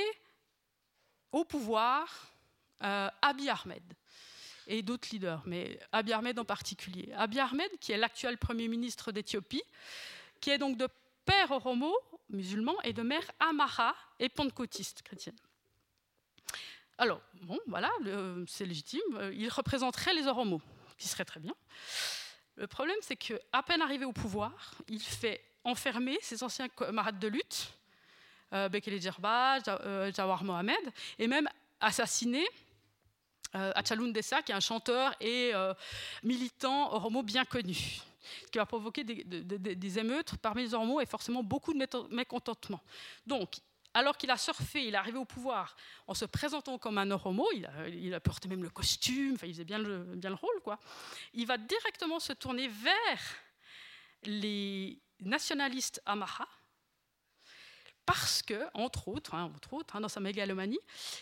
au pouvoir Abiy Ahmed et d'autres leaders, mais Abiy Ahmed en particulier. Abiy Ahmed, qui est l'actuel Premier ministre d'Éthiopie, qui est donc de père oromo, musulman, et de mère amara et pentecôtiste, chrétienne. Alors, bon, voilà, c'est légitime. Euh, il représenterait les oromos, qui serait très bien. Le problème, c'est qu'à peine arrivé au pouvoir, il fait enfermer ses anciens camarades de lutte, euh, Bekele Djerba, euh, Jawar Mohamed, et même assassiner euh, qui est un chanteur et militant oromo bien connu ce qui va provoquer des, émeutes parmi les Ormeaux et forcément beaucoup de mécontentement. Donc, alors qu'il a surfé, il est arrivé au pouvoir en se présentant comme un Oromo, il a, porté même le costume, enfin, il faisait bien le, rôle, quoi. il va directement se tourner vers les nationalistes Amaha, parce que, entre autres, hein, entre autres hein, dans sa mégalomanie,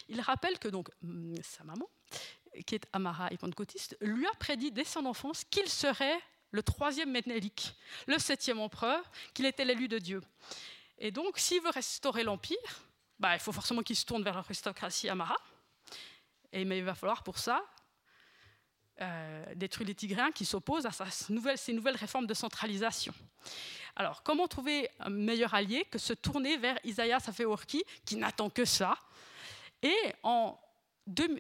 il rappelle que donc, hum, sa maman, qui est Amara et pentecôtiste, lui a prédit dès son enfance qu'il serait le troisième Ménélique, le septième empereur, qu'il était l'élu de Dieu. Et donc, s'il veut restaurer l'Empire, bah, il faut forcément qu'il se tourne vers l'aristocratie Amara. Et, mais il va falloir pour ça euh, détruire les Tigréens qui s'opposent à ces nouvelles réformes de centralisation. Alors, comment trouver un meilleur allié que se tourner vers Isaiah Afewerki, qui n'attend que ça? Et en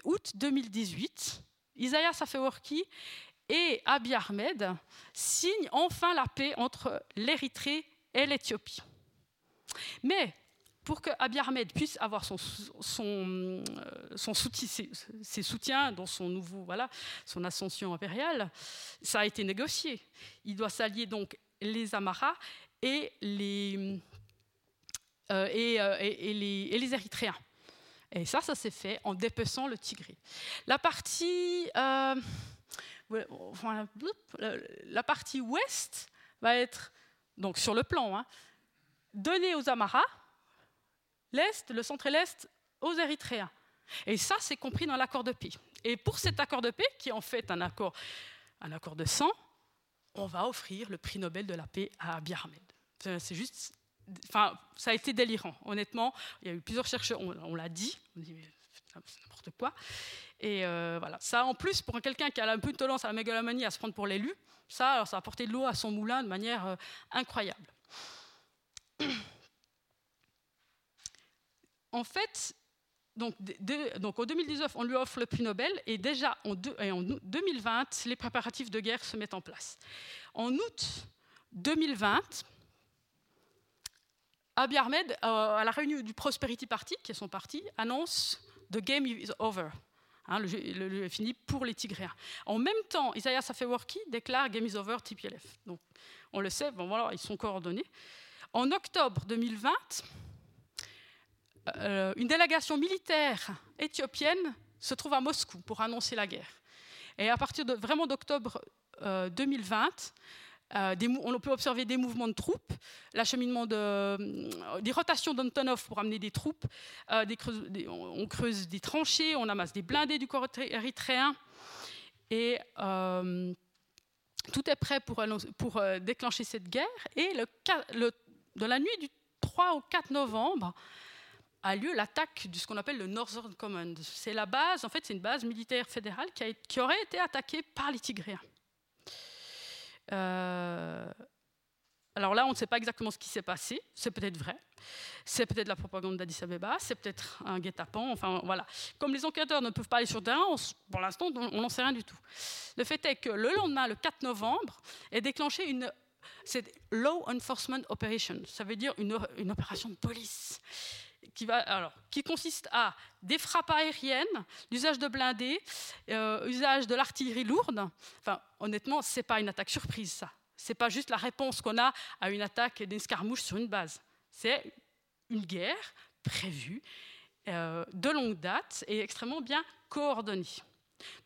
août 2018, Isaiah Afewerki et Abiy Ahmed signe enfin la paix entre l'Érythrée et l'Éthiopie. Mais pour que Abiy Ahmed puisse avoir euh, ses, soutiens dans son nouveau, voilà, son ascension impériale, ça a été négocié. Il doit s'allier donc les Amaras et les, euh, euh, et, les, Érythréens. Et ça, ça s'est fait en dépeçant le Tigré. La partie la partie ouest va être, donc sur le plan, hein, donnée aux Amaras, l'est, le centre et l'est aux Érythréens. Et ça, c'est compris dans l'accord de paix. Et pour cet accord de paix, qui est en fait un accord, un accord de sang, on va offrir le prix Nobel de la paix à Abiy Ahmed. C'est juste, enfin, ça a été délirant. Honnêtement, il y a eu plusieurs chercheurs, on, l'a dit, on dit n'importe quoi. Et euh, voilà. Ça, en plus, pour quelqu'un qui a un peu de tendance à la mégalomanie, à se prendre pour l'élu, ça, ça a apporté de l'eau à son moulin de manière euh, incroyable. En fait, donc, en 2019, on lui offre le prix Nobel et déjà en, en, 2020, les préparatifs de guerre se mettent en place. En août 2020, Abiy Ahmed, euh, à la réunion du Prosperity Party, qui est son parti, annonce The game is over. Hein, le, jeu, est fini pour les Tigréens. En même temps, Isaiah Afewerki déclare Game is over TPLF. On le sait, bon, voilà, ils sont coordonnés. En octobre 2020, euh, une délégation militaire éthiopienne se trouve à Moscou pour annoncer la guerre. Et à partir de vraiment d'octobre 2020, euh, on peut observer des mouvements de troupes, l'acheminement de, euh, des rotations d'Antonov pour amener des troupes, euh, on creuse des tranchées, on amasse des blindés du corps érythréen, et tout est prêt pour, déclencher cette guerre. Et le, de la nuit du 3 au 4 novembre a lieu l'attaque de ce qu'on appelle le Northern Command. C'est la base, en fait, c'est une base militaire fédérale qui, qui aurait été attaquée par les Tigréens. Euh, alors là, on ne sait pas exactement ce qui s'est passé. C'est peut-être vrai. C'est peut-être la propagande d'Addis Abeba. C'est peut-être un guet-apens. Enfin, voilà. Comme les enquêteurs ne peuvent pas aller sur terrain, pour l'instant, on n'en sait rien du tout. Le fait est que le lendemain, le 4 novembre, est déclenchée une c'est Law Enforcement Operation. Ça veut dire une opération de police qui, consiste à des frappes aériennes, l'usage de blindés, euh, usage de l'artillerie lourde. Enfin, honnêtement, c'est pas une attaque surprise, ça. C'est pas juste la réponse qu'on a à une attaque d'une escarmouche sur une base. C'est une guerre prévue euh, de longue date et extrêmement bien coordonnée.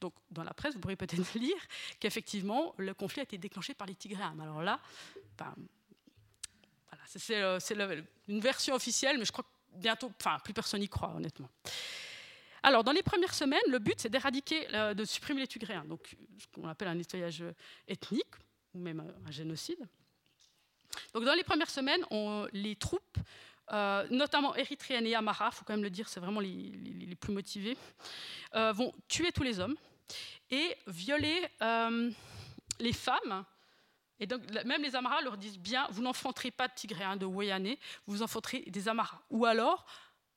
Donc, dans la presse, vous pourrez peut-être [laughs] lire qu'effectivement, le conflit a été déclenché par les Tigréens. Alors là, ben, voilà, c'est une version officielle, mais je crois que bientôt, enfin, plus personne n'y croit, honnêtement. Alors, dans les premières semaines, le but, c'est d'éradiquer, euh, de supprimer les Tigréens, donc ce qu'on appelle un nettoyage ethnique, ou même un génocide. Donc, dans les premières semaines, les troupes, euh, notamment érythréennes et Amara, il faut quand même le dire, c'est vraiment les, plus motivés, euh, vont tuer tous les hommes et violer les femmes et donc, même les Amaras leur disent bien, vous n'enfanterez pas de Tigréens de Wayane, vous enfanterez des Amaras. Ou alors,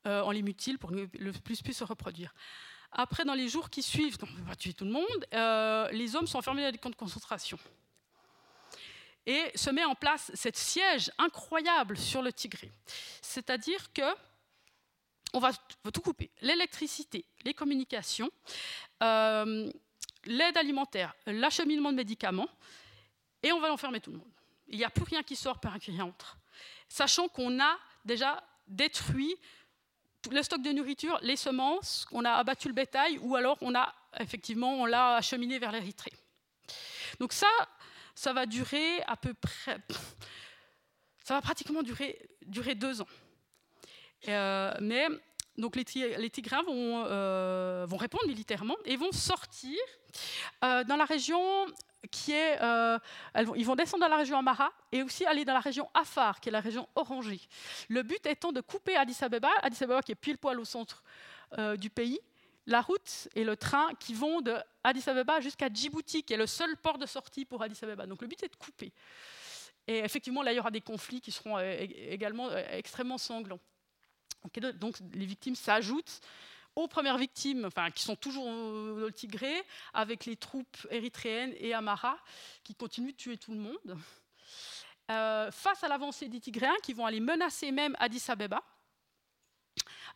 euh, on les mutile pour que le plus puisse se reproduire. Après, dans les jours qui suivent, donc on va tuer tout le monde, euh, les hommes sont enfermés dans des camps de concentration. Et se met en place cette siège incroyable sur le Tigré. C'est-à-dire que on va tout couper. L'électricité, les communications, euh, l'aide alimentaire, l'acheminement de médicaments, et on va enfermer tout le monde. Il n'y a plus rien qui sort, par un qui entre. Sachant qu'on a déjà détruit le stock de nourriture, les semences, on a abattu le bétail, ou alors on a effectivement on l'a acheminé vers l'Érythrée. Donc ça, ça va durer à peu près, ça va pratiquement durer, durer deux ans. Euh, mais donc les, les Tigrins vont, euh, vont, répondre militairement et vont sortir euh, dans la région euh, ils vont descendre dans la région Amara et aussi aller dans la région Afar, qui est la région orangée. Le but étant de couper Addis Abeba, Addis Abeba qui est pile poil au centre euh, du pays, la route et le train qui vont de Addis Abeba jusqu'à Djibouti, qui est le seul port de sortie pour Addis Abeba. Donc le but est de couper. Et effectivement, là, il y aura des conflits qui seront euh, également extrêmement sanglants. Donc les victimes s'ajoutent aux premières victimes, enfin, qui sont toujours dans le Tigré, avec les troupes érythréennes et Amara, qui continuent de tuer tout le monde. Euh, face à l'avancée des Tigréens, qui vont aller menacer même Addis Abeba.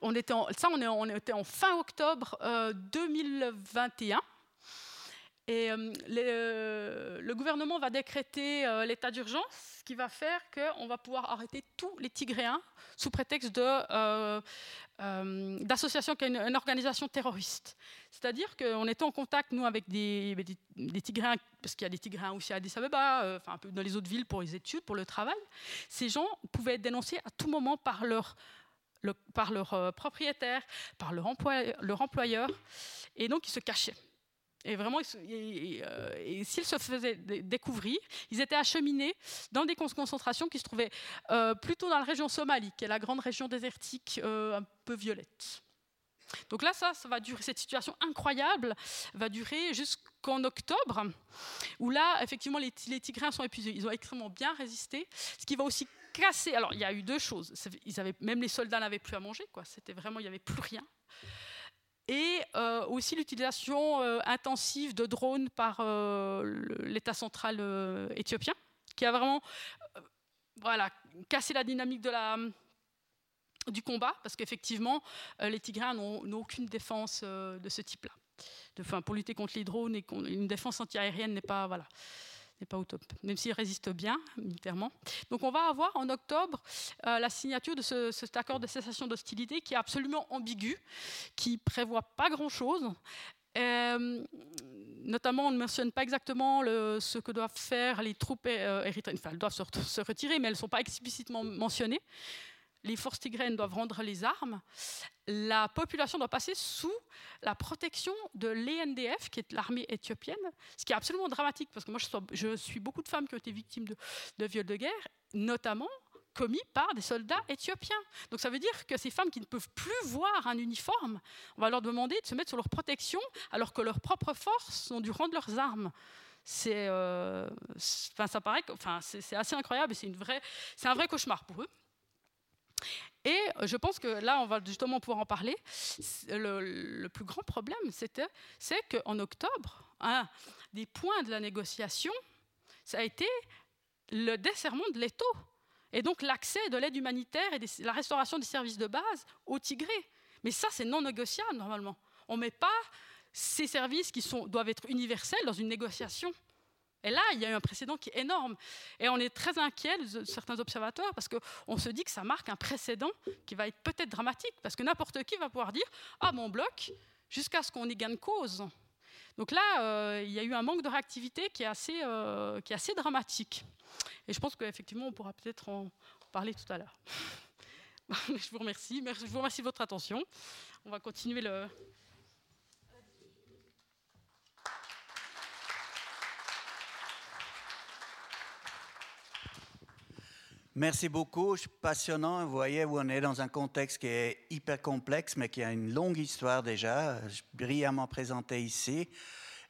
On était ça, on, était en fin octobre 2021. Euh, et euh, le gouvernement va décréter l'état d'urgence, ce qui va faire qu'on va pouvoir arrêter tous les Tigréens sous prétexte euh, d'association qui est une, organisation terroriste. C'est-à-dire qu'on était en contact, nous, avec des, Tigréens, parce qu'il y a des Tigréens aussi à Addis Abeba, euh, dans les autres villes pour les études, pour le travail. Ces gens pouvaient être dénoncés à tout moment par leur, euh, propriétaire, par leur, leur employeur, et donc ils se cachaient. Et vraiment, euh, s'ils se faisaient découvrir, ils étaient acheminés dans des concentrations qui se trouvaient euh, plutôt dans la région Somalie, qui est la grande région désertique euh, un peu violette. Donc là, ça, cette situation incroyable va durer jusqu'en octobre, où là, effectivement, les, les sont épuisés. Ils ont extrêmement bien résisté, ce qui va aussi casser. Alors, il y a eu deux choses. Ils avaient, même les soldats n'avaient plus à manger. C'était vraiment, il n'y avait plus rien et euh, aussi l'utilisation euh, intensive de drones par euh, l'État central éthiopien, qui a vraiment voilà, cassé la dynamique du combat, parce qu'effectivement, les Tigréens n'ont aucune défense de ce type-là. Enfin, pour lutter contre les drones, et une défense antiaérienne n'est pas... Voilà n'est pas au top, même s'il résiste bien militairement. Donc on va avoir en octobre euh, la signature de cet accord de cessation d'hostilité qui est absolument ambigu, qui prévoit pas grand-chose. Euh, notamment, on ne mentionne pas exactement ce que doivent faire les troupes euh, érythréennes. Enfin, elles doivent se, retirer, mais elles ne sont pas explicitement mentionnées les forces tigraines doivent rendre les armes, la population doit passer sous la protection de l'ENDF, qui est l'armée éthiopienne, ce qui est absolument dramatique, parce que moi je, suis beaucoup de femmes qui ont été victimes de, viols de guerre, notamment commis par des soldats éthiopiens. Donc ça veut dire que ces femmes qui ne peuvent plus voir un uniforme, on va leur demander de se mettre sur leur protection alors que leurs propres forces ont dû rendre leurs armes. C'est, euh, ça paraît, assez incroyable et c'est un vrai cauchemar pour eux. Et je pense que là, on va justement pouvoir en parler. Le, plus grand problème, c'est qu'en octobre, un des points de la négociation, ça a été le desserrement de l'étau et donc l'accès de l'aide humanitaire et la restauration des services de base au Tigré. Mais ça, c'est non négociable normalement. On ne met pas ces services qui doivent être universels dans une négociation. Et là, il y a eu un précédent qui est énorme. Et on est très inquiet, certains observateurs, parce qu'on se dit que ça marque un précédent qui va être peut-être dramatique, parce que n'importe qui va pouvoir dire Ah, mon bloc, jusqu'à ce qu'on y gagne cause. Donc là, euh, il y a eu un manque de réactivité qui est assez, euh, qui est assez dramatique. Et je pense qu'effectivement, on pourra peut-être en parler tout à l'heure. [laughs] je vous remercie. Je vous remercie de votre attention. On va continuer le, Merci beaucoup. Passionnant. Vous voyez, on est dans un contexte qui est hyper complexe, mais qui a une longue histoire déjà, brillamment présentée ici,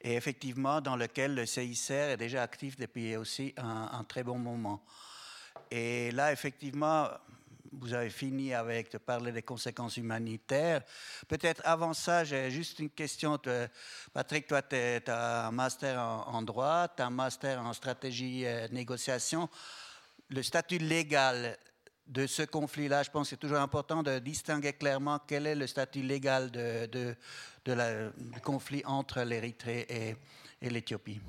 et effectivement dans lequel le CICR est déjà actif depuis aussi un, très bon moment. Et là, effectivement, vous avez fini avec de parler des conséquences humanitaires. Peut-être avant ça, j'ai juste une question. Patrick, toi, tu as un master en, droit, tu as un master en stratégie et négociation le statut légal de ce conflit-là, je pense que c'est toujours important de distinguer clairement quel est le statut légal de, de, du conflit entre l'Érythrée et, et l'Éthiopie.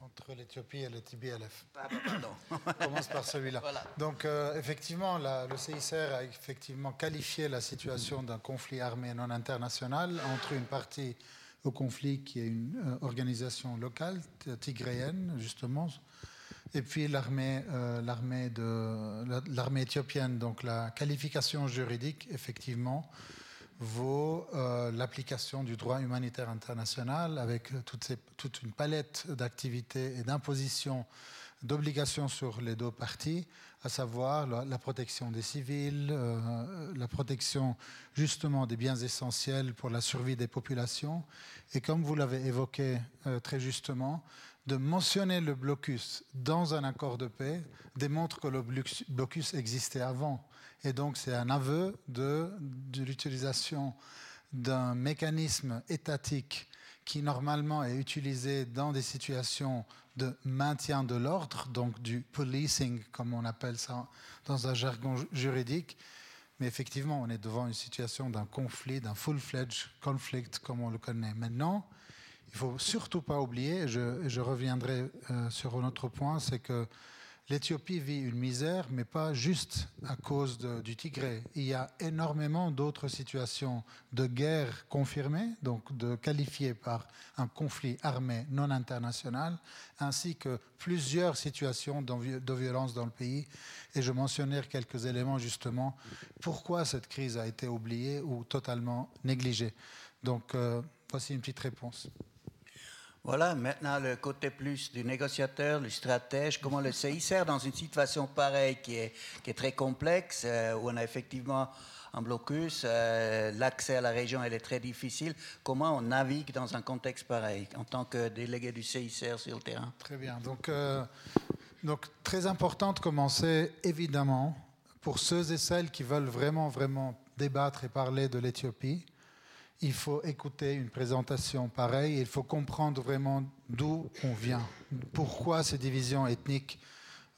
Entre l'Éthiopie et le TBLF. Ah, pardon. On [laughs] commence par celui-là. Donc, euh, effectivement, le CICR a effectivement qualifié la situation d'un conflit armé non international entre une partie au conflit qui est une euh, organisation locale, tigréenne, justement, et puis l'armée, euh, l'armée, de, l'armée éthiopienne. Donc la qualification juridique, effectivement, vaut euh, l'application du droit humanitaire international avec toute, une palette d'activités et d'impositions, d'obligations sur les deux parties, à savoir la, protection des civils, euh, la protection justement des biens essentiels pour la survie des populations. Et comme vous l'avez évoqué très justement, de mentionner le blocus dans un accord de paix démontre que le blocus existait avant. Et donc c'est un aveu de, l'utilisation d'un mécanisme étatique qui normalement est utilisé dans des situations de maintien de l'ordre, donc du policing, comme on appelle ça dans un jargon juridique. Mais effectivement, on est devant une situation d'un conflit, d'un full-fledged conflict, comme on le connaît maintenant. Il faut surtout pas oublier, et je, reviendrai euh, sur un autre point, c'est que l'Éthiopie vit une misère, mais pas juste à cause du Tigré. Il y a énormément d'autres situations de guerre confirmées, donc de qualifiées par un conflit armé non international, ainsi que plusieurs situations de violence dans le pays. Et je mentionnerai quelques éléments justement pourquoi cette crise a été oubliée ou totalement négligée. Donc euh, voici une petite réponse. Voilà, maintenant le côté plus du négociateur, du stratège, comment le CICR dans une situation pareille qui est, très complexe, euh, où on a effectivement un blocus, euh, l'accès à la région est très difficile, comment on navigue dans un contexte pareil en tant que délégué du CICR sur le terrain? Très bien, donc, euh, donc très important de commencer évidemment pour ceux et celles qui veulent vraiment, vraiment débattre et parler de l'Éthiopie il faut écouter une présentation pareille, il faut comprendre vraiment d'où on vient, pourquoi ces divisions ethniques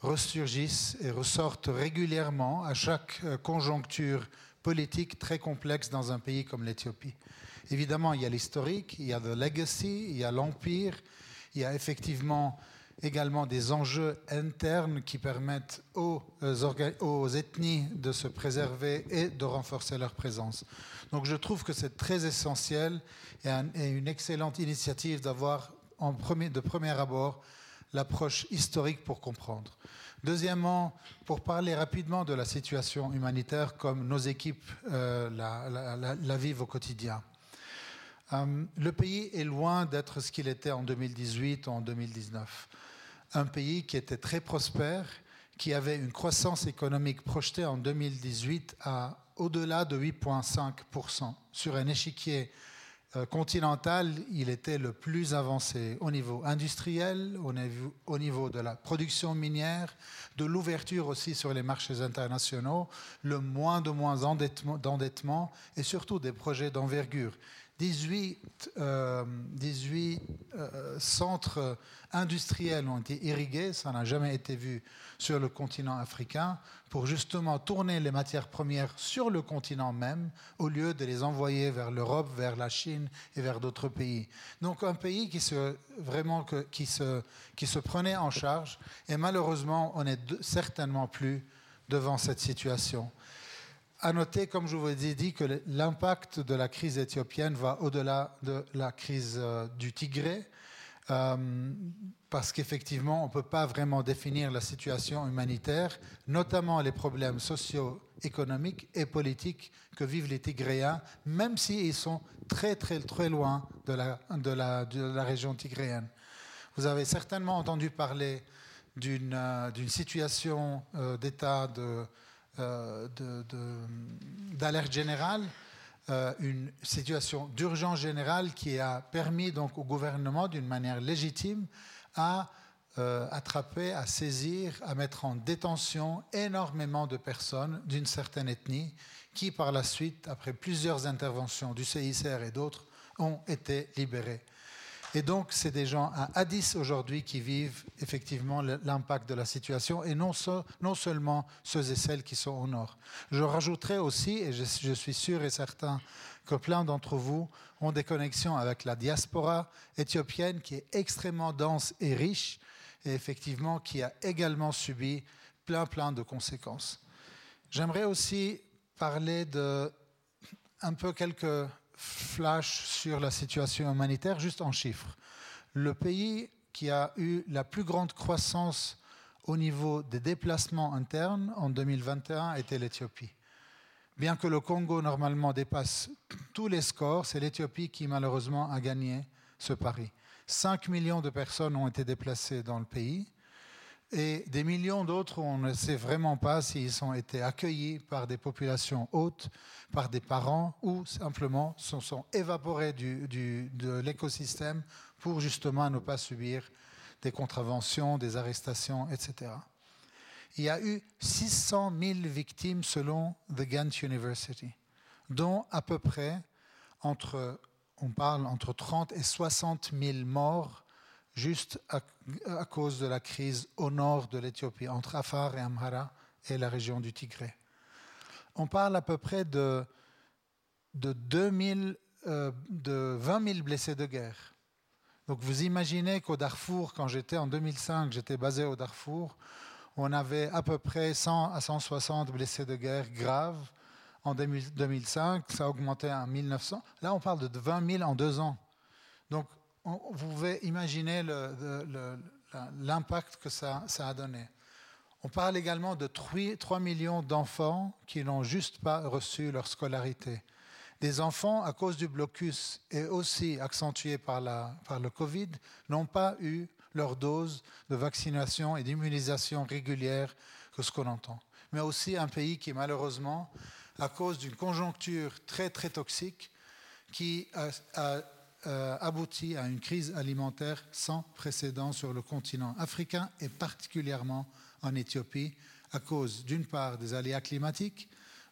ressurgissent et ressortent régulièrement à chaque euh, conjoncture politique très complexe dans un pays comme l'Éthiopie. Évidemment, il y a l'historique, il y a le legacy, il y a l'empire, il y a effectivement également des enjeux internes qui permettent aux, euh, aux, ethnies de se préserver et de renforcer leur présence. Donc je trouve que c'est très essentiel et, une excellente initiative d'avoir de premier abord l'approche historique pour comprendre. Deuxièmement, pour parler rapidement de la situation humanitaire comme nos équipes euh, la, vivent au quotidien. Euh, le pays est loin d'être ce qu'il était en 2018 ou en 2019 un pays qui était très prospère, qui avait une croissance économique projetée en 2018 à au-delà de 8,5%. Sur un échiquier euh, continental, il était le plus avancé au niveau industriel, au niveau, au niveau de la production minière, de l'ouverture aussi sur les marchés internationaux, le moins de moins d'endettement et surtout des projets d'envergure 18, 18 centres industriels ont été irrigués, ça n'a jamais été vu sur le continent africain, pour justement tourner les matières premières sur le continent même, au lieu de les envoyer vers l'Europe, vers la Chine et vers d'autres pays. Donc un pays qui se, vraiment qui se, qui se prenait en charge, et malheureusement, on n'est certainement plus devant cette situation. À noter, comme je vous ai dit, que l'impact de la crise éthiopienne va au-delà de la crise euh, du Tigré, euh, parce qu'effectivement, on ne peut pas vraiment définir la situation humanitaire, notamment les problèmes socio-économiques et politiques que vivent les Tigréens, même s'ils sont très, très, très loin de la, région tigréenne. Vous avez certainement entendu parler d'une euh, situation d'état de d'alerte générale, euh, une situation d'urgence générale qui a permis donc au gouvernement, d'une manière légitime, à euh, attraper, à saisir, à mettre en détention énormément de personnes d'une certaine ethnie qui, par la suite, après plusieurs interventions du CICR et d'autres, ont été libérées. Et donc, c'est des gens à Addis aujourd'hui qui vivent effectivement l'impact de la situation et non, seulement ceux et celles qui sont au nord. Je rajouterai aussi, et je, je suis sûr et certain que plein d'entre vous ont des connexions avec la diaspora éthiopienne qui est extrêmement dense et riche et effectivement qui a également subi plein plein de conséquences. J'aimerais aussi parler de un peu quelques flash sur la situation humanitaire, juste en chiffres. Le pays qui a eu la plus grande croissance au niveau des déplacements internes en 2021 était l'Éthiopie. Bien que le Congo normalement dépasse tous les scores, c'est l'Éthiopie qui malheureusement a gagné ce pari. 5 millions de personnes ont été déplacées dans le pays et des millions d'autres, on ne sait vraiment pas s'ils ont été accueillis par des populations hautes, par des parents, ou simplement se sont évaporés de l'écosystème pour justement ne pas subir des contraventions, des arrestations, etc. Il y a eu 600 000 victimes selon The Ghent University, dont à peu près entre, on parle entre 30 et 60 000 morts juste à, cause de la crise au nord de l'Éthiopie, entre Afar et Amhara et la région du Tigré. On parle à peu près de, de, 2000, euh, de 20 000 blessés de guerre. Donc vous imaginez qu'au Darfour, quand j'étais en 2005, j'étais basé au Darfour, on avait à peu près 100 à 160 blessés de guerre graves. En 2005, ça a augmenté à 1900. Là, on parle de 20 000 en deux ans. Donc vous pouvez imaginer l'impact que ça, a donné. On parle également de 3, millions d'enfants qui n'ont juste pas reçu leur scolarité. Des enfants, à cause du blocus et aussi accentués par, par le Covid, n'ont pas eu leur dose de vaccination et d'immunisation régulière que ce qu'on entend. Mais aussi un pays qui, malheureusement, à cause d'une conjoncture très, très toxique, qui a euh, abouti à une crise alimentaire sans précédent sur le continent africain et particulièrement en Éthiopie à cause d'une part des aléas climatiques,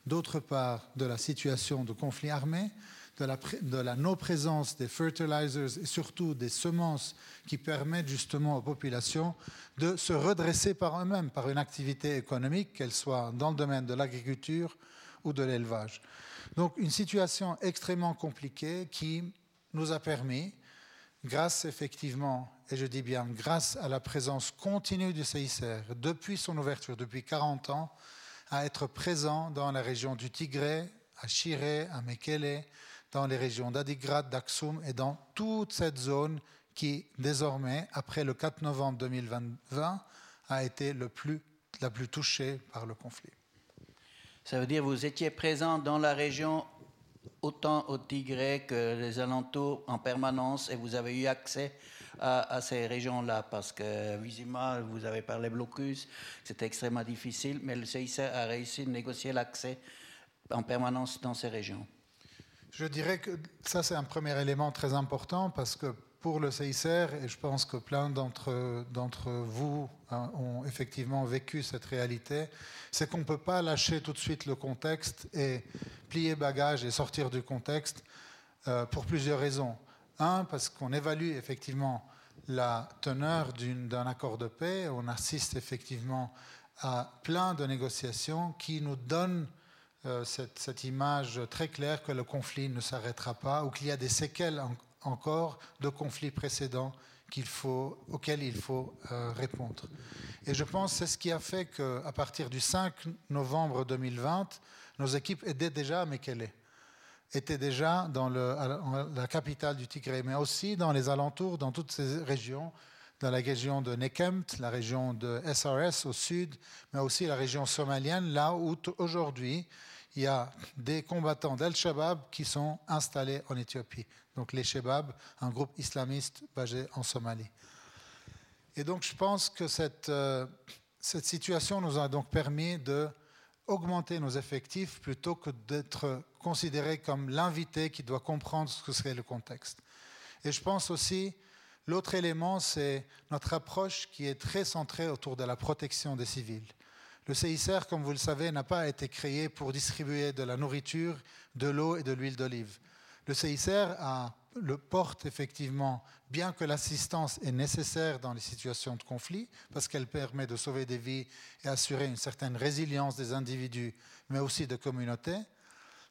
d'autre part de la situation de conflit armé, de la, la non-présence des fertilizers et surtout des semences qui permettent justement aux populations de se redresser par eux-mêmes, par une activité économique, qu'elle soit dans le domaine de l'agriculture ou de l'élevage. Donc une situation extrêmement compliquée qui nous a permis, grâce effectivement, et je dis bien grâce à la présence continue du CICR depuis son ouverture, depuis 40 ans, à être présent dans la région du Tigré, à Chiré, à Mekele, dans les régions d'Adigrat, d'Aksum et dans toute cette zone qui, désormais, après le 4 novembre 2020, a été le plus, la plus touchée par le conflit. Ça veut dire que vous étiez présent dans la région autant au Tigré que les alentours en permanence et vous avez eu accès à, ces régions-là parce que visiblement vous avez parlé blocus, c'était extrêmement difficile, mais le CIC a réussi à négocier l'accès en permanence dans ces régions. Je dirais que ça c'est un premier élément très important parce que pour le CICR, et je pense que plein d'entre vous hein, ont effectivement vécu cette réalité, c'est qu'on ne peut pas lâcher tout de suite le contexte et plier bagage et sortir du contexte. euh, pour plusieurs raisons. Un, parce qu'on évalue effectivement la teneur d'un accord de paix, on assiste effectivement à plein de négociations qui nous donnent euh, cette, image très claire que le conflit ne s'arrêtera pas ou qu'il y a des séquelles encore de conflits précédents auxquels il faut euh, répondre. Et je pense que c'est ce qui a fait qu'à partir du 5 novembre 2020, nos équipes étaient déjà à Mekele, étaient déjà dans la capitale du Tigré, mais aussi dans les alentours, dans toutes ces régions, dans la région de Nekempt, la région de SRS au sud, mais aussi la région somalienne, là où aujourd'hui il y a des combattants d'Al-Shabaab qui sont installés en Éthiopie. Donc les Shabab, un groupe islamiste basé en Somalie. Et donc je pense que cette, euh, cette situation nous a donc permis de augmenter nos effectifs plutôt que d'être considérés comme l'invité qui doit comprendre ce que serait le contexte. Et je pense aussi, l'autre élément, c'est notre approche qui est très centrée autour de la protection des civils. Le CICR, comme vous le savez, n'a pas été créé pour distribuer de la nourriture, de l'eau et de l'huile d'olive. Le CICR le porte effectivement, bien que l'assistance est nécessaire dans les situations de conflit, parce qu'elle permet de sauver des vies et assurer une certaine résilience des individus, mais aussi des communautés,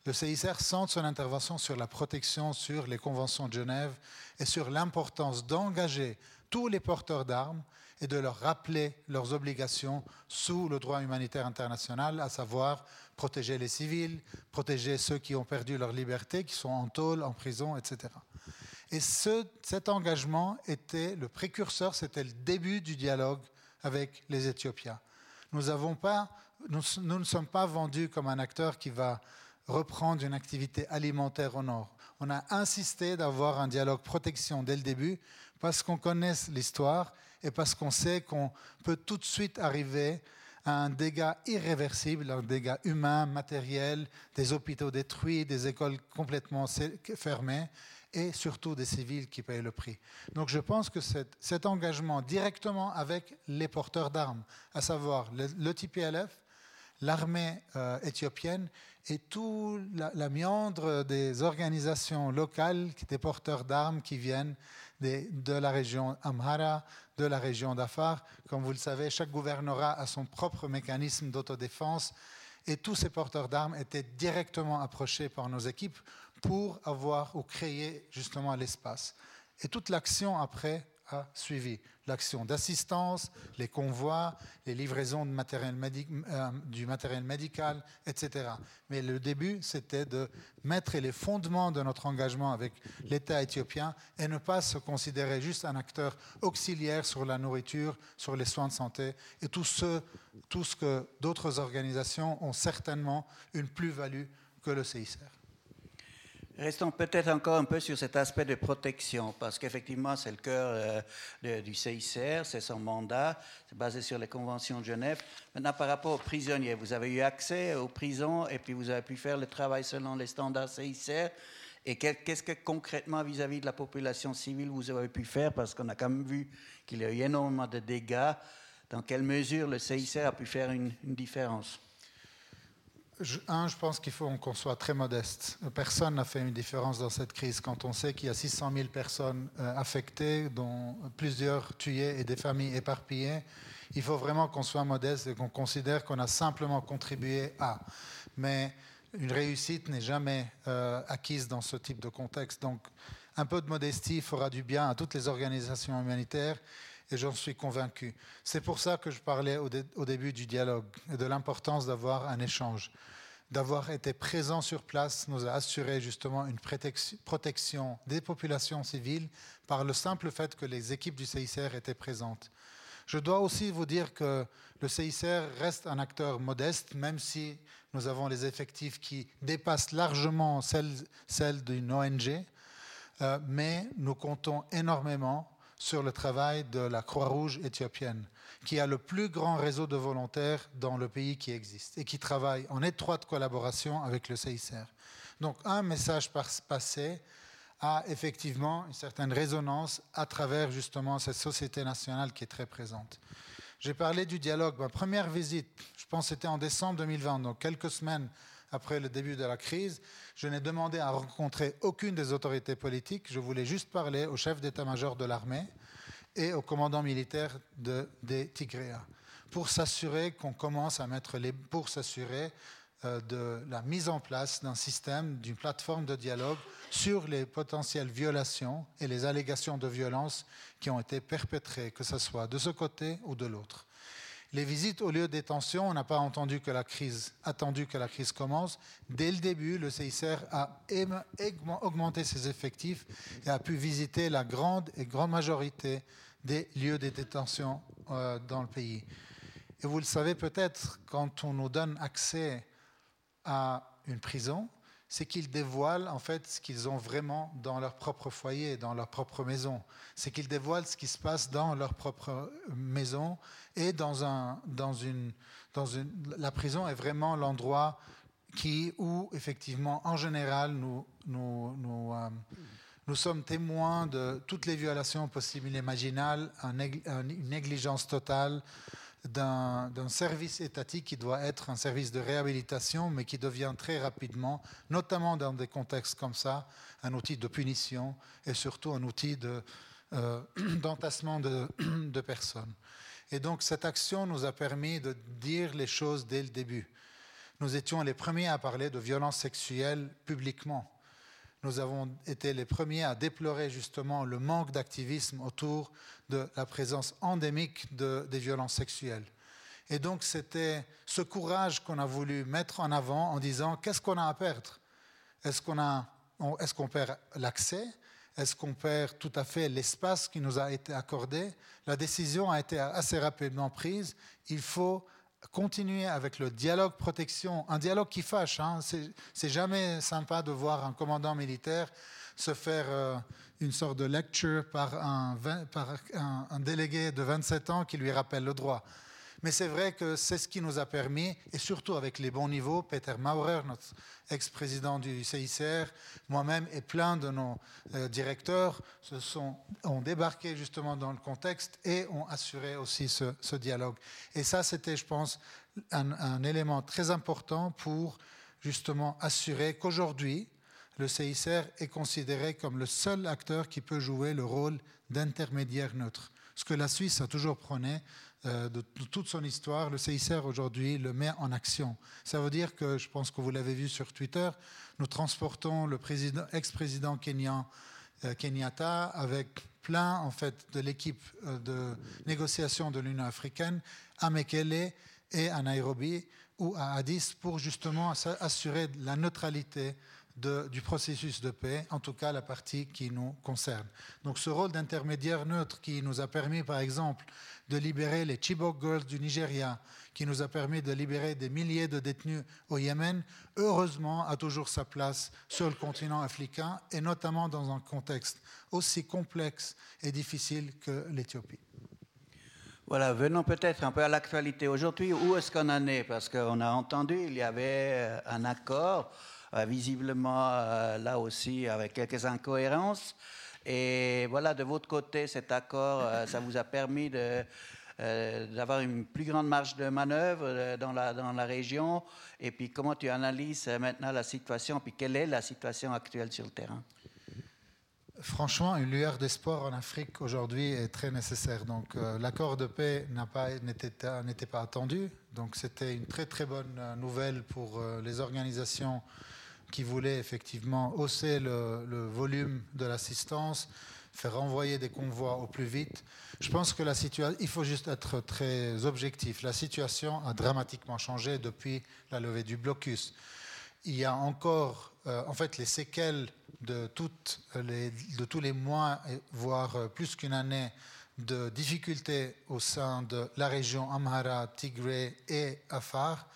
le CICR centre son intervention sur la protection, sur les conventions de Genève et sur l'importance d'engager tous les porteurs d'armes et de leur rappeler leurs obligations sous le droit humanitaire international, à savoir protéger les civils, protéger ceux qui ont perdu leur liberté, qui sont en tôle, en prison, etc. Et ce, cet engagement était le précurseur, c'était le début du dialogue avec les Éthiopiens. Nous, nous, ne sommes pas vendus comme un acteur qui va reprendre une activité alimentaire au nord. On a insisté d'avoir un dialogue protection dès le début parce qu'on connaît l'histoire et parce qu'on sait qu'on peut tout de suite arriver à un dégât irréversible, un dégât humain, matériel, des hôpitaux détruits, des écoles complètement fermées et surtout des civils qui payent le prix. Donc je pense que cet, engagement directement avec les porteurs d'armes, à savoir le, TPLF, l'armée euh, éthiopienne et tout la, la, méandre des organisations locales, des porteurs d'armes qui viennent de la région Amhara, de la région d'Afar. Comme vous le savez, chaque gouvernorat a son propre mécanisme d'autodéfense et tous ces porteurs d'armes étaient directement approchés par nos équipes pour avoir ou créer justement l'espace. Et toute l'action après a suivi l'action d'assistance, les convois, les livraisons de matériel euh, du matériel médical, etc. Mais le début, c'était de mettre les fondements de notre engagement avec l'État éthiopien et ne pas se considérer juste un acteur auxiliaire sur la nourriture, sur les soins de santé et tout ce, tout ce que d'autres organisations ont certainement une plus-value que le CICR. Restons peut-être encore un peu sur cet aspect de protection, parce qu'effectivement, c'est le cœur euh, du CICR, c'est son mandat, c'est basé sur les conventions de Genève. Maintenant, par rapport aux prisonniers, vous avez eu accès aux prisons et puis vous avez pu faire le travail selon les standards CICR. Et qu'est-ce que concrètement, vis-à-vis de la population civile, vous avez pu faire? Parce qu'on a quand même vu qu'il y a eu énormément de dégâts. Dans quelle mesure le CICR a pu faire une différence? Un, je pense qu'il faut qu'on soit très modeste. Personne n'a fait une différence dans cette crise. Quand on sait qu'il y a 600 000 personnes euh, affectées, dont plusieurs tuées et des familles éparpillées, il faut vraiment qu'on soit modeste et qu'on considère qu'on a simplement contribué à. Mais une réussite n'est jamais euh, acquise dans ce type de contexte. Donc, un peu de modestie fera du bien à toutes les organisations humanitaires et j'en suis convaincu. C'est pour ça que je parlais au, début du dialogue et de l'importance d'avoir un échange d'avoir été présent sur place nous a assuré justement une protection des populations civiles par le simple fait que les équipes du CICR étaient présentes. Je dois aussi vous dire que le CICR reste un acteur modeste, même si nous avons les effectifs qui dépassent largement celles, d'une ONG, euh, mais nous comptons énormément sur le travail de la Croix-Rouge éthiopienne qui a le plus grand réseau de volontaires dans le pays qui existe et qui travaille en étroite collaboration avec le CICR. Donc un message passé a effectivement une certaine résonance à travers justement cette société nationale qui est très présente. J'ai parlé du dialogue. Ma première visite, je pense c'était en décembre 2020, donc quelques semaines après le début de la crise, je n'ai demandé à rencontrer aucune des autorités politiques. Je voulais juste parler au chef d'état-major de l'armée et au commandant militaire de, des Tigréas pour s'assurer qu'on commence à mettre les pour s'assurer euh, de la mise en place d'un système, d'une plateforme de dialogue sur les potentielles violations et les allégations de violence qui ont été perpétrées, que ce soit de ce côté ou de l'autre. Les visites au lieu de détention, on n'a pas entendu que la crise, attendu que la crise commence. Dès le début, le CICR a augmenté ses effectifs et a pu visiter la grande et grande majorité des lieux de détention euh, dans le pays. Et vous le savez peut-être, quand on nous donne accès à une prison, c'est qu'ils dévoilent en fait ce qu'ils ont vraiment dans leur propre foyer, dans leur propre maison. C'est qu'ils dévoilent ce qui se passe dans leur propre maison et dans un, dans une, dans une, la prison est vraiment l'endroit qui, où effectivement, en général, nous, nous, nous, euh, nous sommes témoins de toutes les violations possibles et imaginables, une négligence totale, d'un service étatique qui doit être un service de réhabilitation, mais qui devient très rapidement, notamment dans des contextes comme ça, un outil de punition et surtout un outil euh, [clears throat] d'entassement de, [clears throat] de, personnes. Et donc cette action nous a permis de dire les choses dès le début. Nous étions les premiers à parler de violences sexuelles publiquement nous avons été les premiers à déplorer justement le manque d'activisme autour de la présence endémique de, des violences sexuelles. Et donc c'était ce courage qu'on a voulu mettre en avant en disant qu'est-ce qu'on a à perdre? Est-ce qu'on est perd l'accès? Est-ce qu'on perd tout à fait l'espace qui nous a été accordé? La décision a été assez rapidement prise. Il faut continuer avec le dialogue protection, un dialogue qui fâche. Hein. C'est jamais sympa de voir un commandant militaire se faire euh, une sorte de lecture par, un, délégué de 27 ans qui lui rappelle le droit. Mais c'est vrai que c'est ce qui nous a permis, et surtout avec les bons niveaux, Peter Maurer, notre ex-président du CICR, moi-même et plein de nos euh, directeurs se sont, ont débarqué justement dans le contexte et ont assuré aussi ce, dialogue. Et ça, c'était, je pense, un, un élément très important pour justement assurer qu'aujourd'hui, le CICR est considéré comme le seul acteur qui peut jouer le rôle d'intermédiaire neutre. Ce que la Suisse a toujours prôné, euh, de, toute son histoire, le CICR aujourd'hui le met en action. Ça veut dire que, je pense que vous l'avez vu sur Twitter, nous transportons le ex-président kenyan euh, Kenyatta avec plein en fait de l'équipe euh, de négociation de l'Union africaine à Mekele et à Nairobi ou à Addis pour justement assurer la neutralité du processus de paix, en tout cas la partie qui nous concerne. Donc ce rôle d'intermédiaire neutre qui nous a permis par exemple de libérer les Chibok Girls du Nigeria, qui nous a permis de libérer des milliers de détenus au Yémen, heureusement a toujours sa place sur le continent africain et notamment dans un contexte aussi complexe et difficile que l'Éthiopie. Voilà, venons peut-être un peu à l'actualité. Aujourd'hui, où est-ce qu'on en est? Parce qu'on a entendu, il y avait un accord, euh, visiblement euh, là aussi avec quelques incohérences. Et voilà, de votre côté, cet accord, euh, ça vous a permis euh, d'avoir une plus grande marge de manœuvre euh, dans la, dans la région. Et puis, comment tu analyses maintenant la situation Puis, quelle est la situation actuelle sur le terrain? Franchement, une lueur d'espoir en Afrique aujourd'hui est très nécessaire. Donc, l'accord de paix n'était pas attendu. Donc, c'était une très très bonne nouvelle pour les organisations qui voulait effectivement hausser le, volume de l'assistance, faire renvoyer des convois au plus vite. Je pense que la situation, il faut juste être très objectif. La situation a dramatiquement changé depuis la levée du blocus. Il y a encore, euh, en fait, les séquelles de, toutes les, de tous les mois, voire plus qu'une année, de difficultés au sein de la région Amhara, Tigray et Afar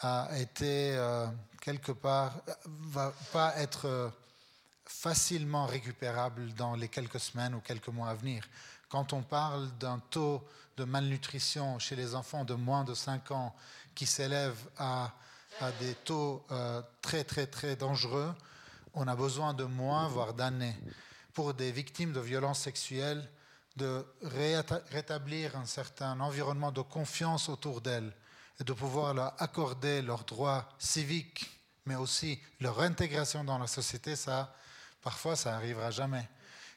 a été euh, quelque part, va pas être euh, facilement récupérable dans les quelques semaines ou quelques mois à venir. Quand on parle d'un taux de malnutrition chez les enfants de moins de 5 ans qui s'élève à, des taux euh, très très très dangereux, on a besoin de mois, voire d'années, pour des victimes de violences sexuelles, de rétablir un certain environnement de confiance autour d'elles de pouvoir leur accorder leurs droits civiques mais aussi leur intégration dans la société, ça, parfois, ça n'arrivera jamais.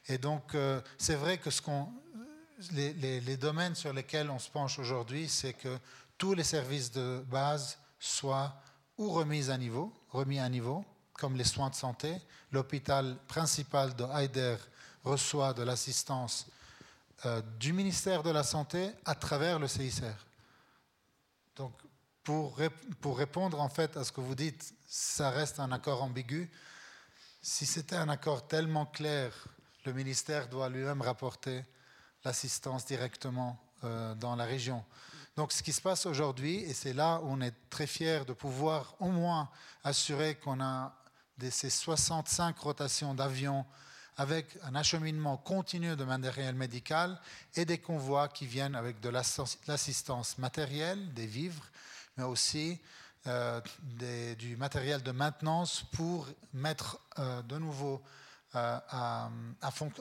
Et donc, euh, c'est vrai que ce les, domaines sur lesquels on se penche aujourd'hui, c'est que tous les services de base soient ou remis à niveau, remis à niveau, comme les soins de santé. L'hôpital principal de Heider reçoit de l'assistance euh, du ministère de la Santé à travers le CICR. Donc, pour, pour, répondre en fait à ce que vous dites, ça reste un accord ambigu. Si c'était un accord tellement clair, le ministère doit lui-même rapporter l'assistance directement euh, dans la région. Donc ce qui se passe aujourd'hui, et c'est là où on est très fier de pouvoir au moins assurer qu'on a ces 65 rotations d'avions avec un acheminement continu de matériel médical et des convois qui viennent avec de l'assistance matérielle, des vivres, mais aussi euh, du matériel de maintenance pour mettre euh, de nouveau euh,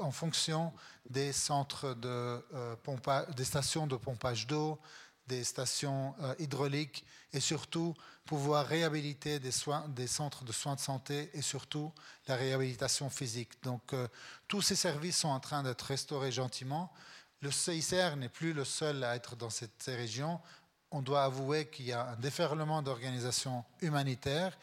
en fonction des centres de des stations de pompage d'eau, des stations hydrauliques et surtout pouvoir réhabiliter des, soins, des centres de soins de santé et surtout la réhabilitation physique. Donc euh, tous ces services sont en train d'être restaurés gentiment. Le CICR n'est plus le seul à être dans cette, ces régions. On doit avouer qu'il y a un déferlement d'organisations humanitaires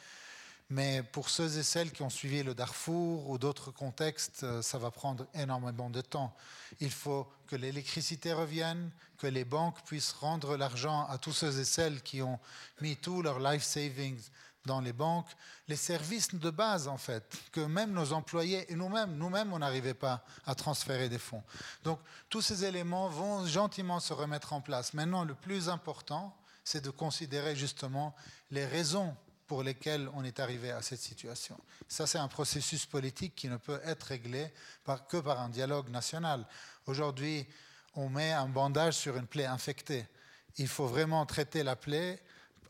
mais pour ceux et celles qui ont suivi le Darfour ou d'autres contextes, euh, ça va prendre énormément de temps. Il faut que l'électricité revienne, que les banques puissent rendre l'argent à tous ceux et celles qui ont mis tout leur life savings dans les banques, les services de base en fait, que même nos employés et nous-mêmes, nous-mêmes, on n'arrivait pas à transférer des fonds. Donc tous ces éléments vont gentiment se remettre en place. Maintenant, le plus important, c'est de considérer justement les raisons pour lesquels on est arrivé à cette situation. Ça, c'est un processus politique qui ne peut être réglé que par un dialogue national. Aujourd'hui, on met un bandage sur une plaie infectée. Il faut vraiment traiter la plaie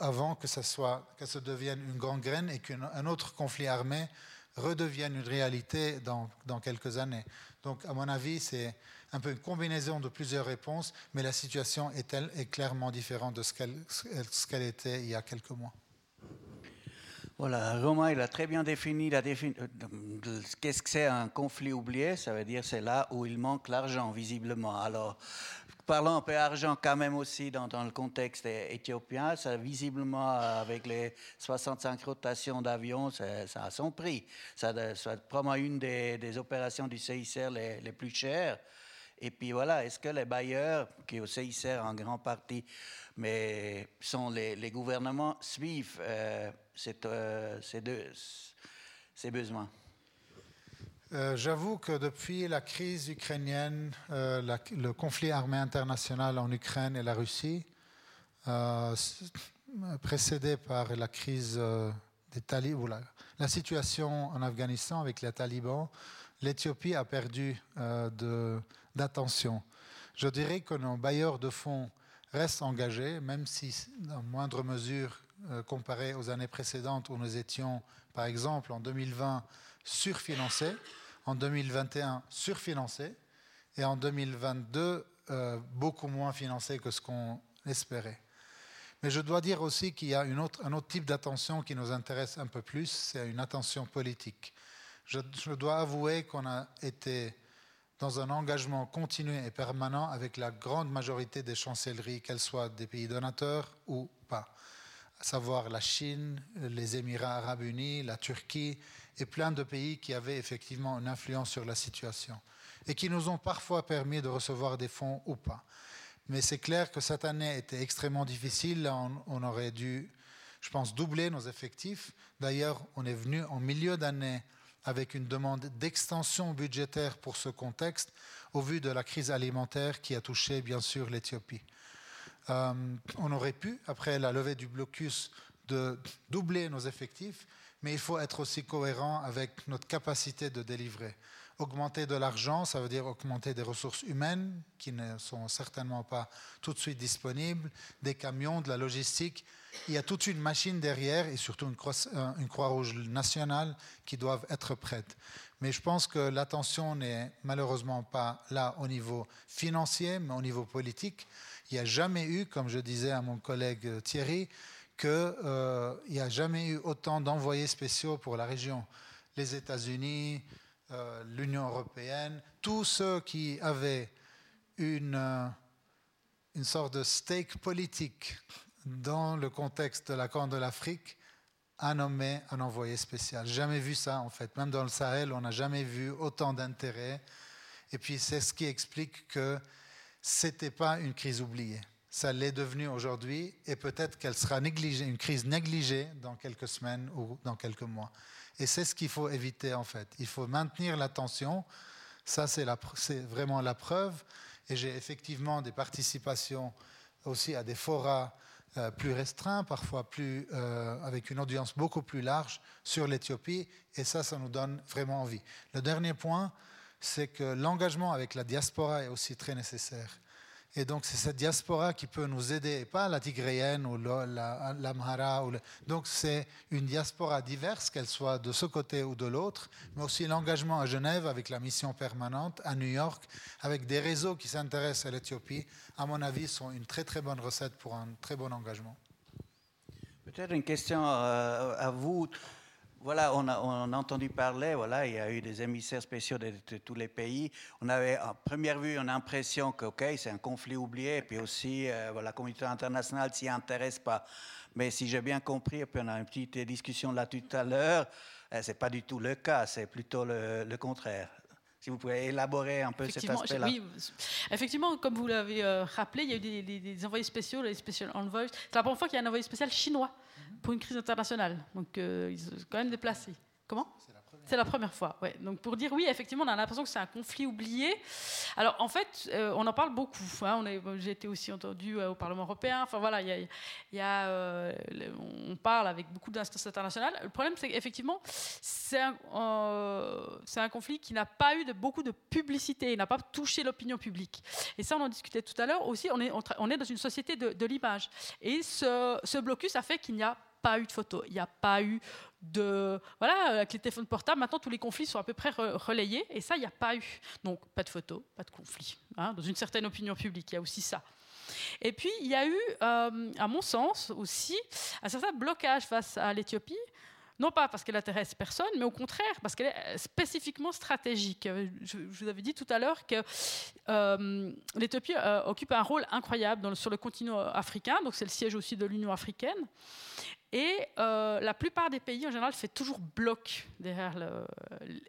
avant que ça, soit, que devienne une gangrène et qu'un autre conflit armé redevienne une réalité dans, quelques années. Donc, à mon avis, c'est un peu une combinaison de plusieurs réponses, mais la situation est clairement différente de ce qu'elle était il y a quelques mois. Voilà, Romain, il a très bien défini la euh, qu'est-ce que c'est un conflit oublié. Ça veut dire c'est là où il manque l'argent, visiblement. Alors, parlons un peu argent quand même aussi dans, le contexte éthiopien. Ça, visiblement, avec les 65 rotations d'avions, ça, a son prix. Ça, ça probablement une des, opérations du CICR les plus chères. Et puis voilà, est-ce que les bailleurs, qui au CICR en grande partie, mais sont les, gouvernements, suivent euh, euh, ces, besoins? Euh, J'avoue que depuis la crise ukrainienne, le conflit armé international en Ukraine et la Russie, précédé par la crise des talibans, la, la, situation en Afghanistan avec les talibans, l'Éthiopie a perdu d'attention. Je dirais que nos bailleurs de fonds restent engagés, même si, dans moindre mesure, euh, comparé aux années précédentes où nous étions, par exemple, en 2020, surfinancés, en 2021, surfinancés, et en 2022, euh, beaucoup moins financés que ce qu'on espérait. Mais je dois dire aussi qu'il y a un autre type d'attention qui nous intéresse un peu plus, c'est une attention politique. Je, dois avouer qu'on a été dans un engagement continu et permanent avec la grande majorité des chancelleries, qu'elles soient des pays donateurs ou pas, à savoir la Chine, les Émirats arabes unis, la Turquie et plein de pays qui avaient effectivement une influence sur la situation et qui nous ont parfois permis de recevoir des fonds ou pas. Mais c'est clair que cette année était extrêmement difficile. On, aurait dû, je pense, doubler nos effectifs. D'ailleurs, on est venu en milieu d'année avec une demande d'extension budgétaire pour ce contexte, au vu de la crise alimentaire qui a touché bien sûr l'Éthiopie. Euh, on aurait pu, après la levée du blocus, doubler nos effectifs, mais il faut être aussi cohérent avec notre capacité de délivrer. Augmenter de l'argent, ça veut dire augmenter des ressources humaines qui ne sont certainement pas tout de suite disponibles, des camions, de la logistique. Il y a toute une machine derrière et surtout une, euh, Croix-Rouge nationale qui doivent être prêtes. Mais je pense que l'attention n'est malheureusement pas là au niveau financier, mais au niveau politique. Il n'y a jamais eu, comme je disais à mon collègue Thierry, qu'il euh, n'y a jamais eu autant d'envoyés spéciaux pour la région. Les États-Unis, euh, l'Union européenne, tous ceux qui avaient une, euh, une sorte de stake politique dans le contexte de la Corne de l'Afrique a nommé un envoyé spécial. Jamais vu ça en fait. Même dans le Sahel, on n'a jamais vu autant d'intérêt. Et puis c'est ce qui explique que ce n'était pas une crise oubliée ça l'est devenu aujourd'hui et peut-être qu'elle sera négligée, une crise négligée dans quelques semaines ou dans quelques mois. Et c'est ce qu'il faut éviter en fait. Il faut maintenir l'attention. Ça, c'est vraiment la preuve. Et j'ai effectivement des participations aussi à des forats euh, plus restreints, parfois plus, euh, avec une audience beaucoup plus large sur l'Éthiopie. Et ça, ça nous donne vraiment envie. Le dernier point, c'est que l'engagement avec la diaspora est aussi très nécessaire. Et donc, c'est cette diaspora qui peut nous aider, et pas la tigréenne ou l'amhara. Ou Donc, c'est une diaspora diverse, qu'elle soit de ce côté ou de l'autre, mais aussi l'engagement à Genève avec la mission permanente, à New York, avec des réseaux qui s'intéressent à l'Éthiopie, à mon avis, sont une très très bonne recette pour un très bon engagement. Peut-être une question euh, à vous. Voilà, on a, entendu parler, voilà, il y a eu des émissaires spéciaux de, tous les pays. On avait, à première vue, une impression que, OK, c'est un conflit oublié, et puis aussi, euh, voilà, la communauté internationale s'y intéresse pas. Mais si j'ai bien compris, et puis on a une petite discussion là tout à l'heure, euh, c'est pas du tout le cas, c'est plutôt le, contraire. Si vous pouvez élaborer un peu cet aspect-là. Oui, effectivement, comme vous l'avez euh, rappelé, il y a eu des, des, envoyés spéciaux, les special envoys. C'est la première fois qu'il y a un envoyé spécial chinois pour une crise internationale. Donc, euh, ils sont quand même déplacés. Comment? C'est la première fois. Donc pour dire oui, effectivement, on a l'impression que c'est un conflit oublié. Alors en fait, euh, on en parle beaucoup. Hein. J'ai été aussi entendu euh, au Parlement européen. Enfin voilà, y y a, on parle avec beaucoup d'instances internationales. Le problème, c'est qu'effectivement, c'est un, conflit qui n'a pas eu beaucoup de publicité, il n'a pas touché l'opinion publique. Et ça, on en discutait tout à l'heure aussi. On est, dans une société de, de l'image. Et ce, ce blocus a fait qu'il n'y a pas eu de photos, il n'y a pas eu de... Voilà, avec les téléphones portables, maintenant tous les conflits sont à peu près relayés, et ça, il n'y a pas eu. Donc, pas de photos, pas de conflits. Hein, dans une certaine opinion publique, il y a aussi ça. Et puis, il y a eu, euh, à mon sens aussi, un certain blocage face à l'Éthiopie, non pas parce qu'elle intéresse personne, mais au contraire parce qu'elle est spécifiquement stratégique. Je, vous avais dit tout à l'heure que euh, l'Éthiopie euh, occupe un rôle incroyable sur le continent africain, donc c'est le siège aussi de l'Union africaine. Et euh, la plupart des pays, en général, fait toujours bloc derrière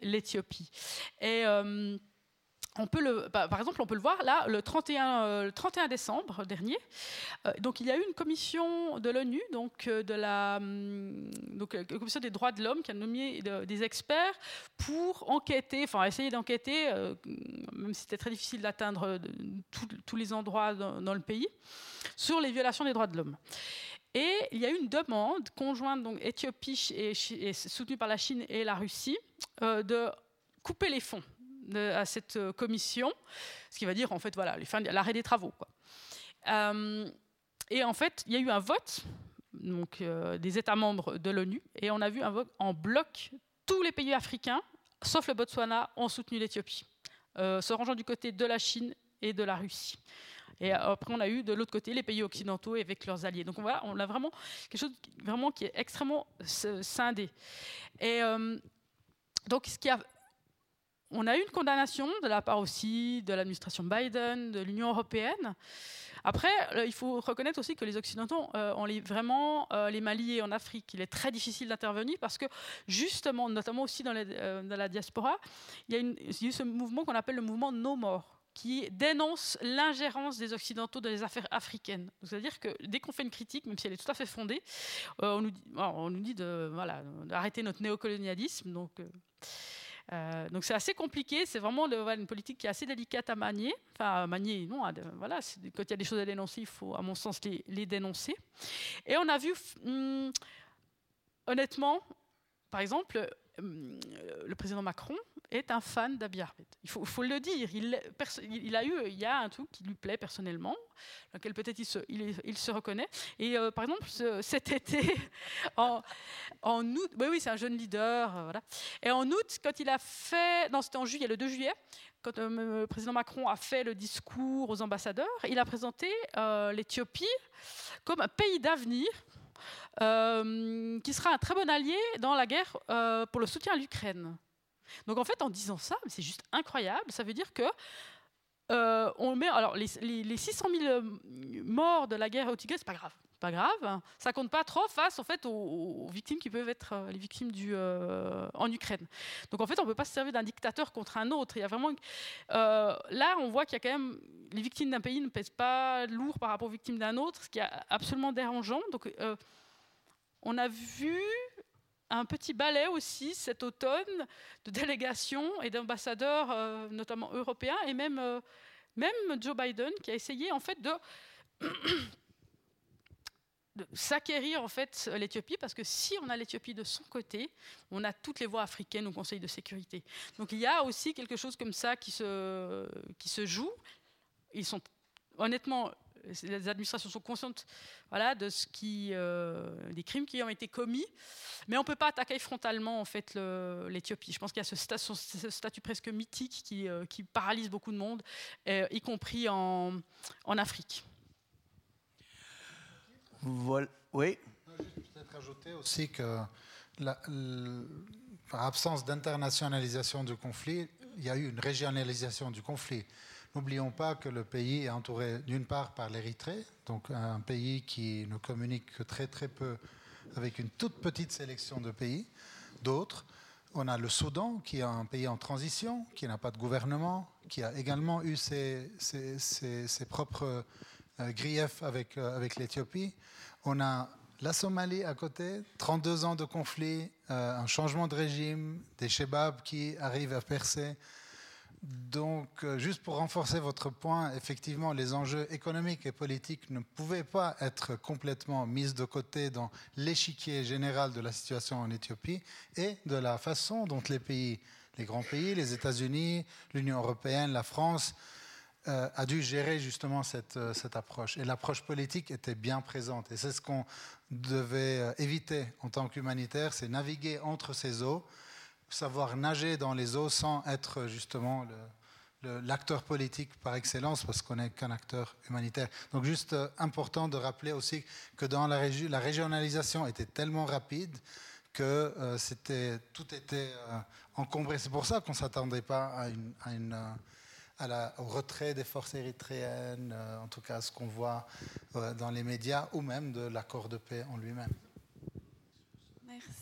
l'Éthiopie. Et on peut bah, par exemple, on peut le voir là, le 31, euh, le 31 décembre dernier. Euh, donc, il y a eu une commission de l'ONU, donc euh, de hum, la commission des droits de l'homme, qui a nommé des experts pour enquêter, enfin essayer d'enquêter, même si c'était très difficile d'atteindre tous les endroits dans, le pays, sur les violations des droits de l'homme. Et il y a eu une demande conjointe, donc Éthiopie et, soutenue par la Chine et la Russie, de couper les fonds à cette euh, commission, ce qui va dire en fait voilà l'arrêt des travaux. Euh, et en fait, il y a eu un vote donc, euh, des États membres de l'ONU et on a vu un vote en bloc. Tous les pays africains, sauf le Botswana, ont soutenu l'Éthiopie, se rangeant du côté de la Chine et de la Russie. Et après, on a eu de l'autre côté les pays occidentaux avec leurs alliés. Donc voilà, on a vraiment quelque chose vraiment qui est extrêmement scindé. Et donc, ce qui a on a eu une condamnation de la part aussi de l'administration Biden, de l'Union européenne. Après, euh, il faut reconnaître aussi que les Occidentaux euh, ont vraiment euh, les mains liées en Afrique. Il est très difficile d'intervenir parce que, justement, notamment aussi dans, la diaspora, il y, a eu ce mouvement qu'on appelle le mouvement No More qui dénonce l'ingérence des Occidentaux dans les affaires africaines. C'est-à-dire que dès qu'on fait une critique, même si elle est tout à fait fondée, on nous dit, on nous dit voilà, d'arrêter notre néocolonialisme. Donc, euh, donc c'est assez compliqué, c'est vraiment une politique qui est assez délicate à manier. Enfin, manier, non, voilà, quand il y a des choses à dénoncer, il faut, à mon sens, les, dénoncer. Et on a vu, hum, honnêtement, par exemple, hum, le président Macron est un fan d'Abiy Ahmed. Il faut, le dire. Il, a eu, il y a un truc qui lui plaît personnellement, dans lequel peut-être il se, reconnaît. Et euh, par exemple, cet été, [laughs] en, août, oui, c'est un jeune leader, euh, voilà. Et en août, quand il a fait, non, c'était en juillet, le 2 juillet, quand euh, le président Macron a fait le discours aux ambassadeurs, il a présenté l'Éthiopie comme un pays d'avenir qui sera un très bon allié dans la guerre pour le soutien à l'Ukraine. Donc en fait, en disant ça, c'est juste incroyable. Ça veut dire que on met alors les, 600 000 morts de la guerre au Tigre, c'est pas grave pas grave. Ça compte pas trop face en fait aux, victimes qui peuvent être euh, les victimes euh, en Ukraine. Donc en fait, on peut pas se servir d'un dictateur contre un autre. Il y a vraiment euh, là, on voit qu'il y a quand même les victimes d'un pays ne pèsent pas lourd par rapport aux victimes d'un autre, ce qui est absolument dérangeant. Donc on a vu un petit balai aussi cet automne de délégations et d'ambassadeurs, notamment européens, et même, même Joe Biden, qui a essayé en fait [clears throat] de s'acquérir en fait l'Éthiopie parce que si on a l'Éthiopie de son côté, on a toutes les voies africaines au Conseil de sécurité. Donc il y a aussi quelque chose comme ça qui se, qui se joue. Ils sont honnêtement, les administrations sont conscientes voilà, de ce qui, euh, des crimes qui ont été commis, mais on ne peut pas attaquer frontalement en fait l'Éthiopie. Je pense qu'il y a ce, statut presque mythique qui, euh, qui, paralyse beaucoup de monde, euh, y compris en, en Afrique. Voilà. Oui. Peut-être ajouter aussi que par absence d'internationalisation du conflit, il y a eu une régionalisation du conflit. N'oublions pas que le pays est entouré d'une part par l'Érythrée, donc un pays qui ne communique que très très peu avec une toute petite sélection de pays. D'autres, on a le Soudan, qui est un pays en transition, qui n'a pas de gouvernement, qui a également eu ses, propres euh, grief avec, euh, avec l'Éthiopie. On a la Somalie à côté, 32 ans de conflit, euh, un changement de régime, des Shebabs qui arrivent à percer. Donc, juste pour renforcer votre point, effectivement, les enjeux économiques et politiques ne pouvaient pas être complètement mis de côté dans l'échiquier général de la situation en Éthiopie et de la façon dont les pays, les grands pays, les États-Unis, l'Union européenne, la France, euh, a dû gérer justement cette, euh, cette approche. Et l'approche politique était bien présente. Et c'est ce qu'on devait euh, éviter en tant qu'humanitaire, c'est naviguer entre ces eaux, savoir nager dans les eaux sans être justement l'acteur politique par excellence, parce qu'on n'est qu'un acteur humanitaire. Donc juste important de rappeler aussi que dans la, la régionalisation était tellement rapide que c'était, tout était encombré. C'est pour ça qu'on ne s'attendait pas à une au retrait des forces érythréennes, euh, en tout cas ce qu'on voit euh, dans les médias, ou même de l'accord de paix en lui-même.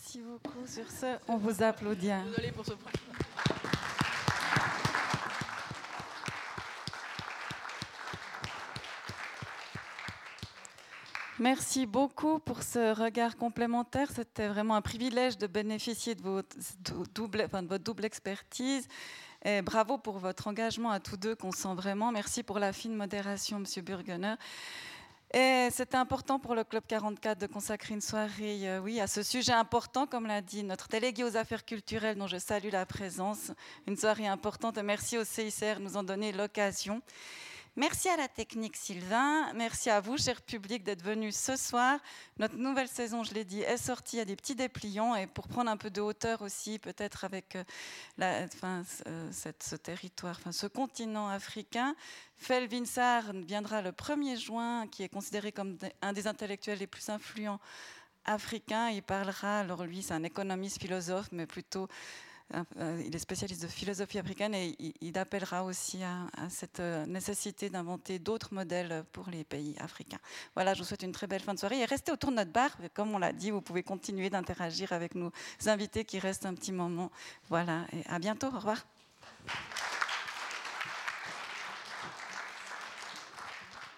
Merci beaucoup. Sur ce, on vous applaudit. Désolé pour ce point. Merci beaucoup pour ce regard complémentaire. C'était vraiment un privilège de bénéficier de votre double, enfin, de votre double expertise bravo pour votre engagement à tous deux, qu'on sent vraiment. Merci pour la fine modération, Monsieur Burgener. Et c'était important pour le Club 44 de consacrer une soirée euh, oui, à ce sujet important, comme l'a dit notre délégué aux affaires culturelles, dont je salue la présence. Une soirée importante. Merci au CICR de nous en donner l'occasion. Merci à la technique Sylvain, merci à vous, cher public, d'être venu ce soir. Notre nouvelle saison, je l'ai dit, est sortie à des petits dépliants et pour prendre un peu de hauteur aussi, peut-être avec euh, enfin, ce territoire, ce continent africain. Felvin Sarr viendra le 1er juin, qui est considéré comme un des intellectuels les plus influents africains. Il parlera, alors lui, c'est un économiste philosophe, mais plutôt euh, il est spécialiste de philosophie africaine et il, appellera aussi à, cette euh, nécessité d'inventer d'autres modèles pour les pays africains. Voilà, je vous souhaite une très belle fin de soirée et restez autour de notre bar. Comme on l'a dit, vous pouvez continuer d'interagir avec nos invités qui restent un petit moment. Voilà, et à bientôt. Au revoir.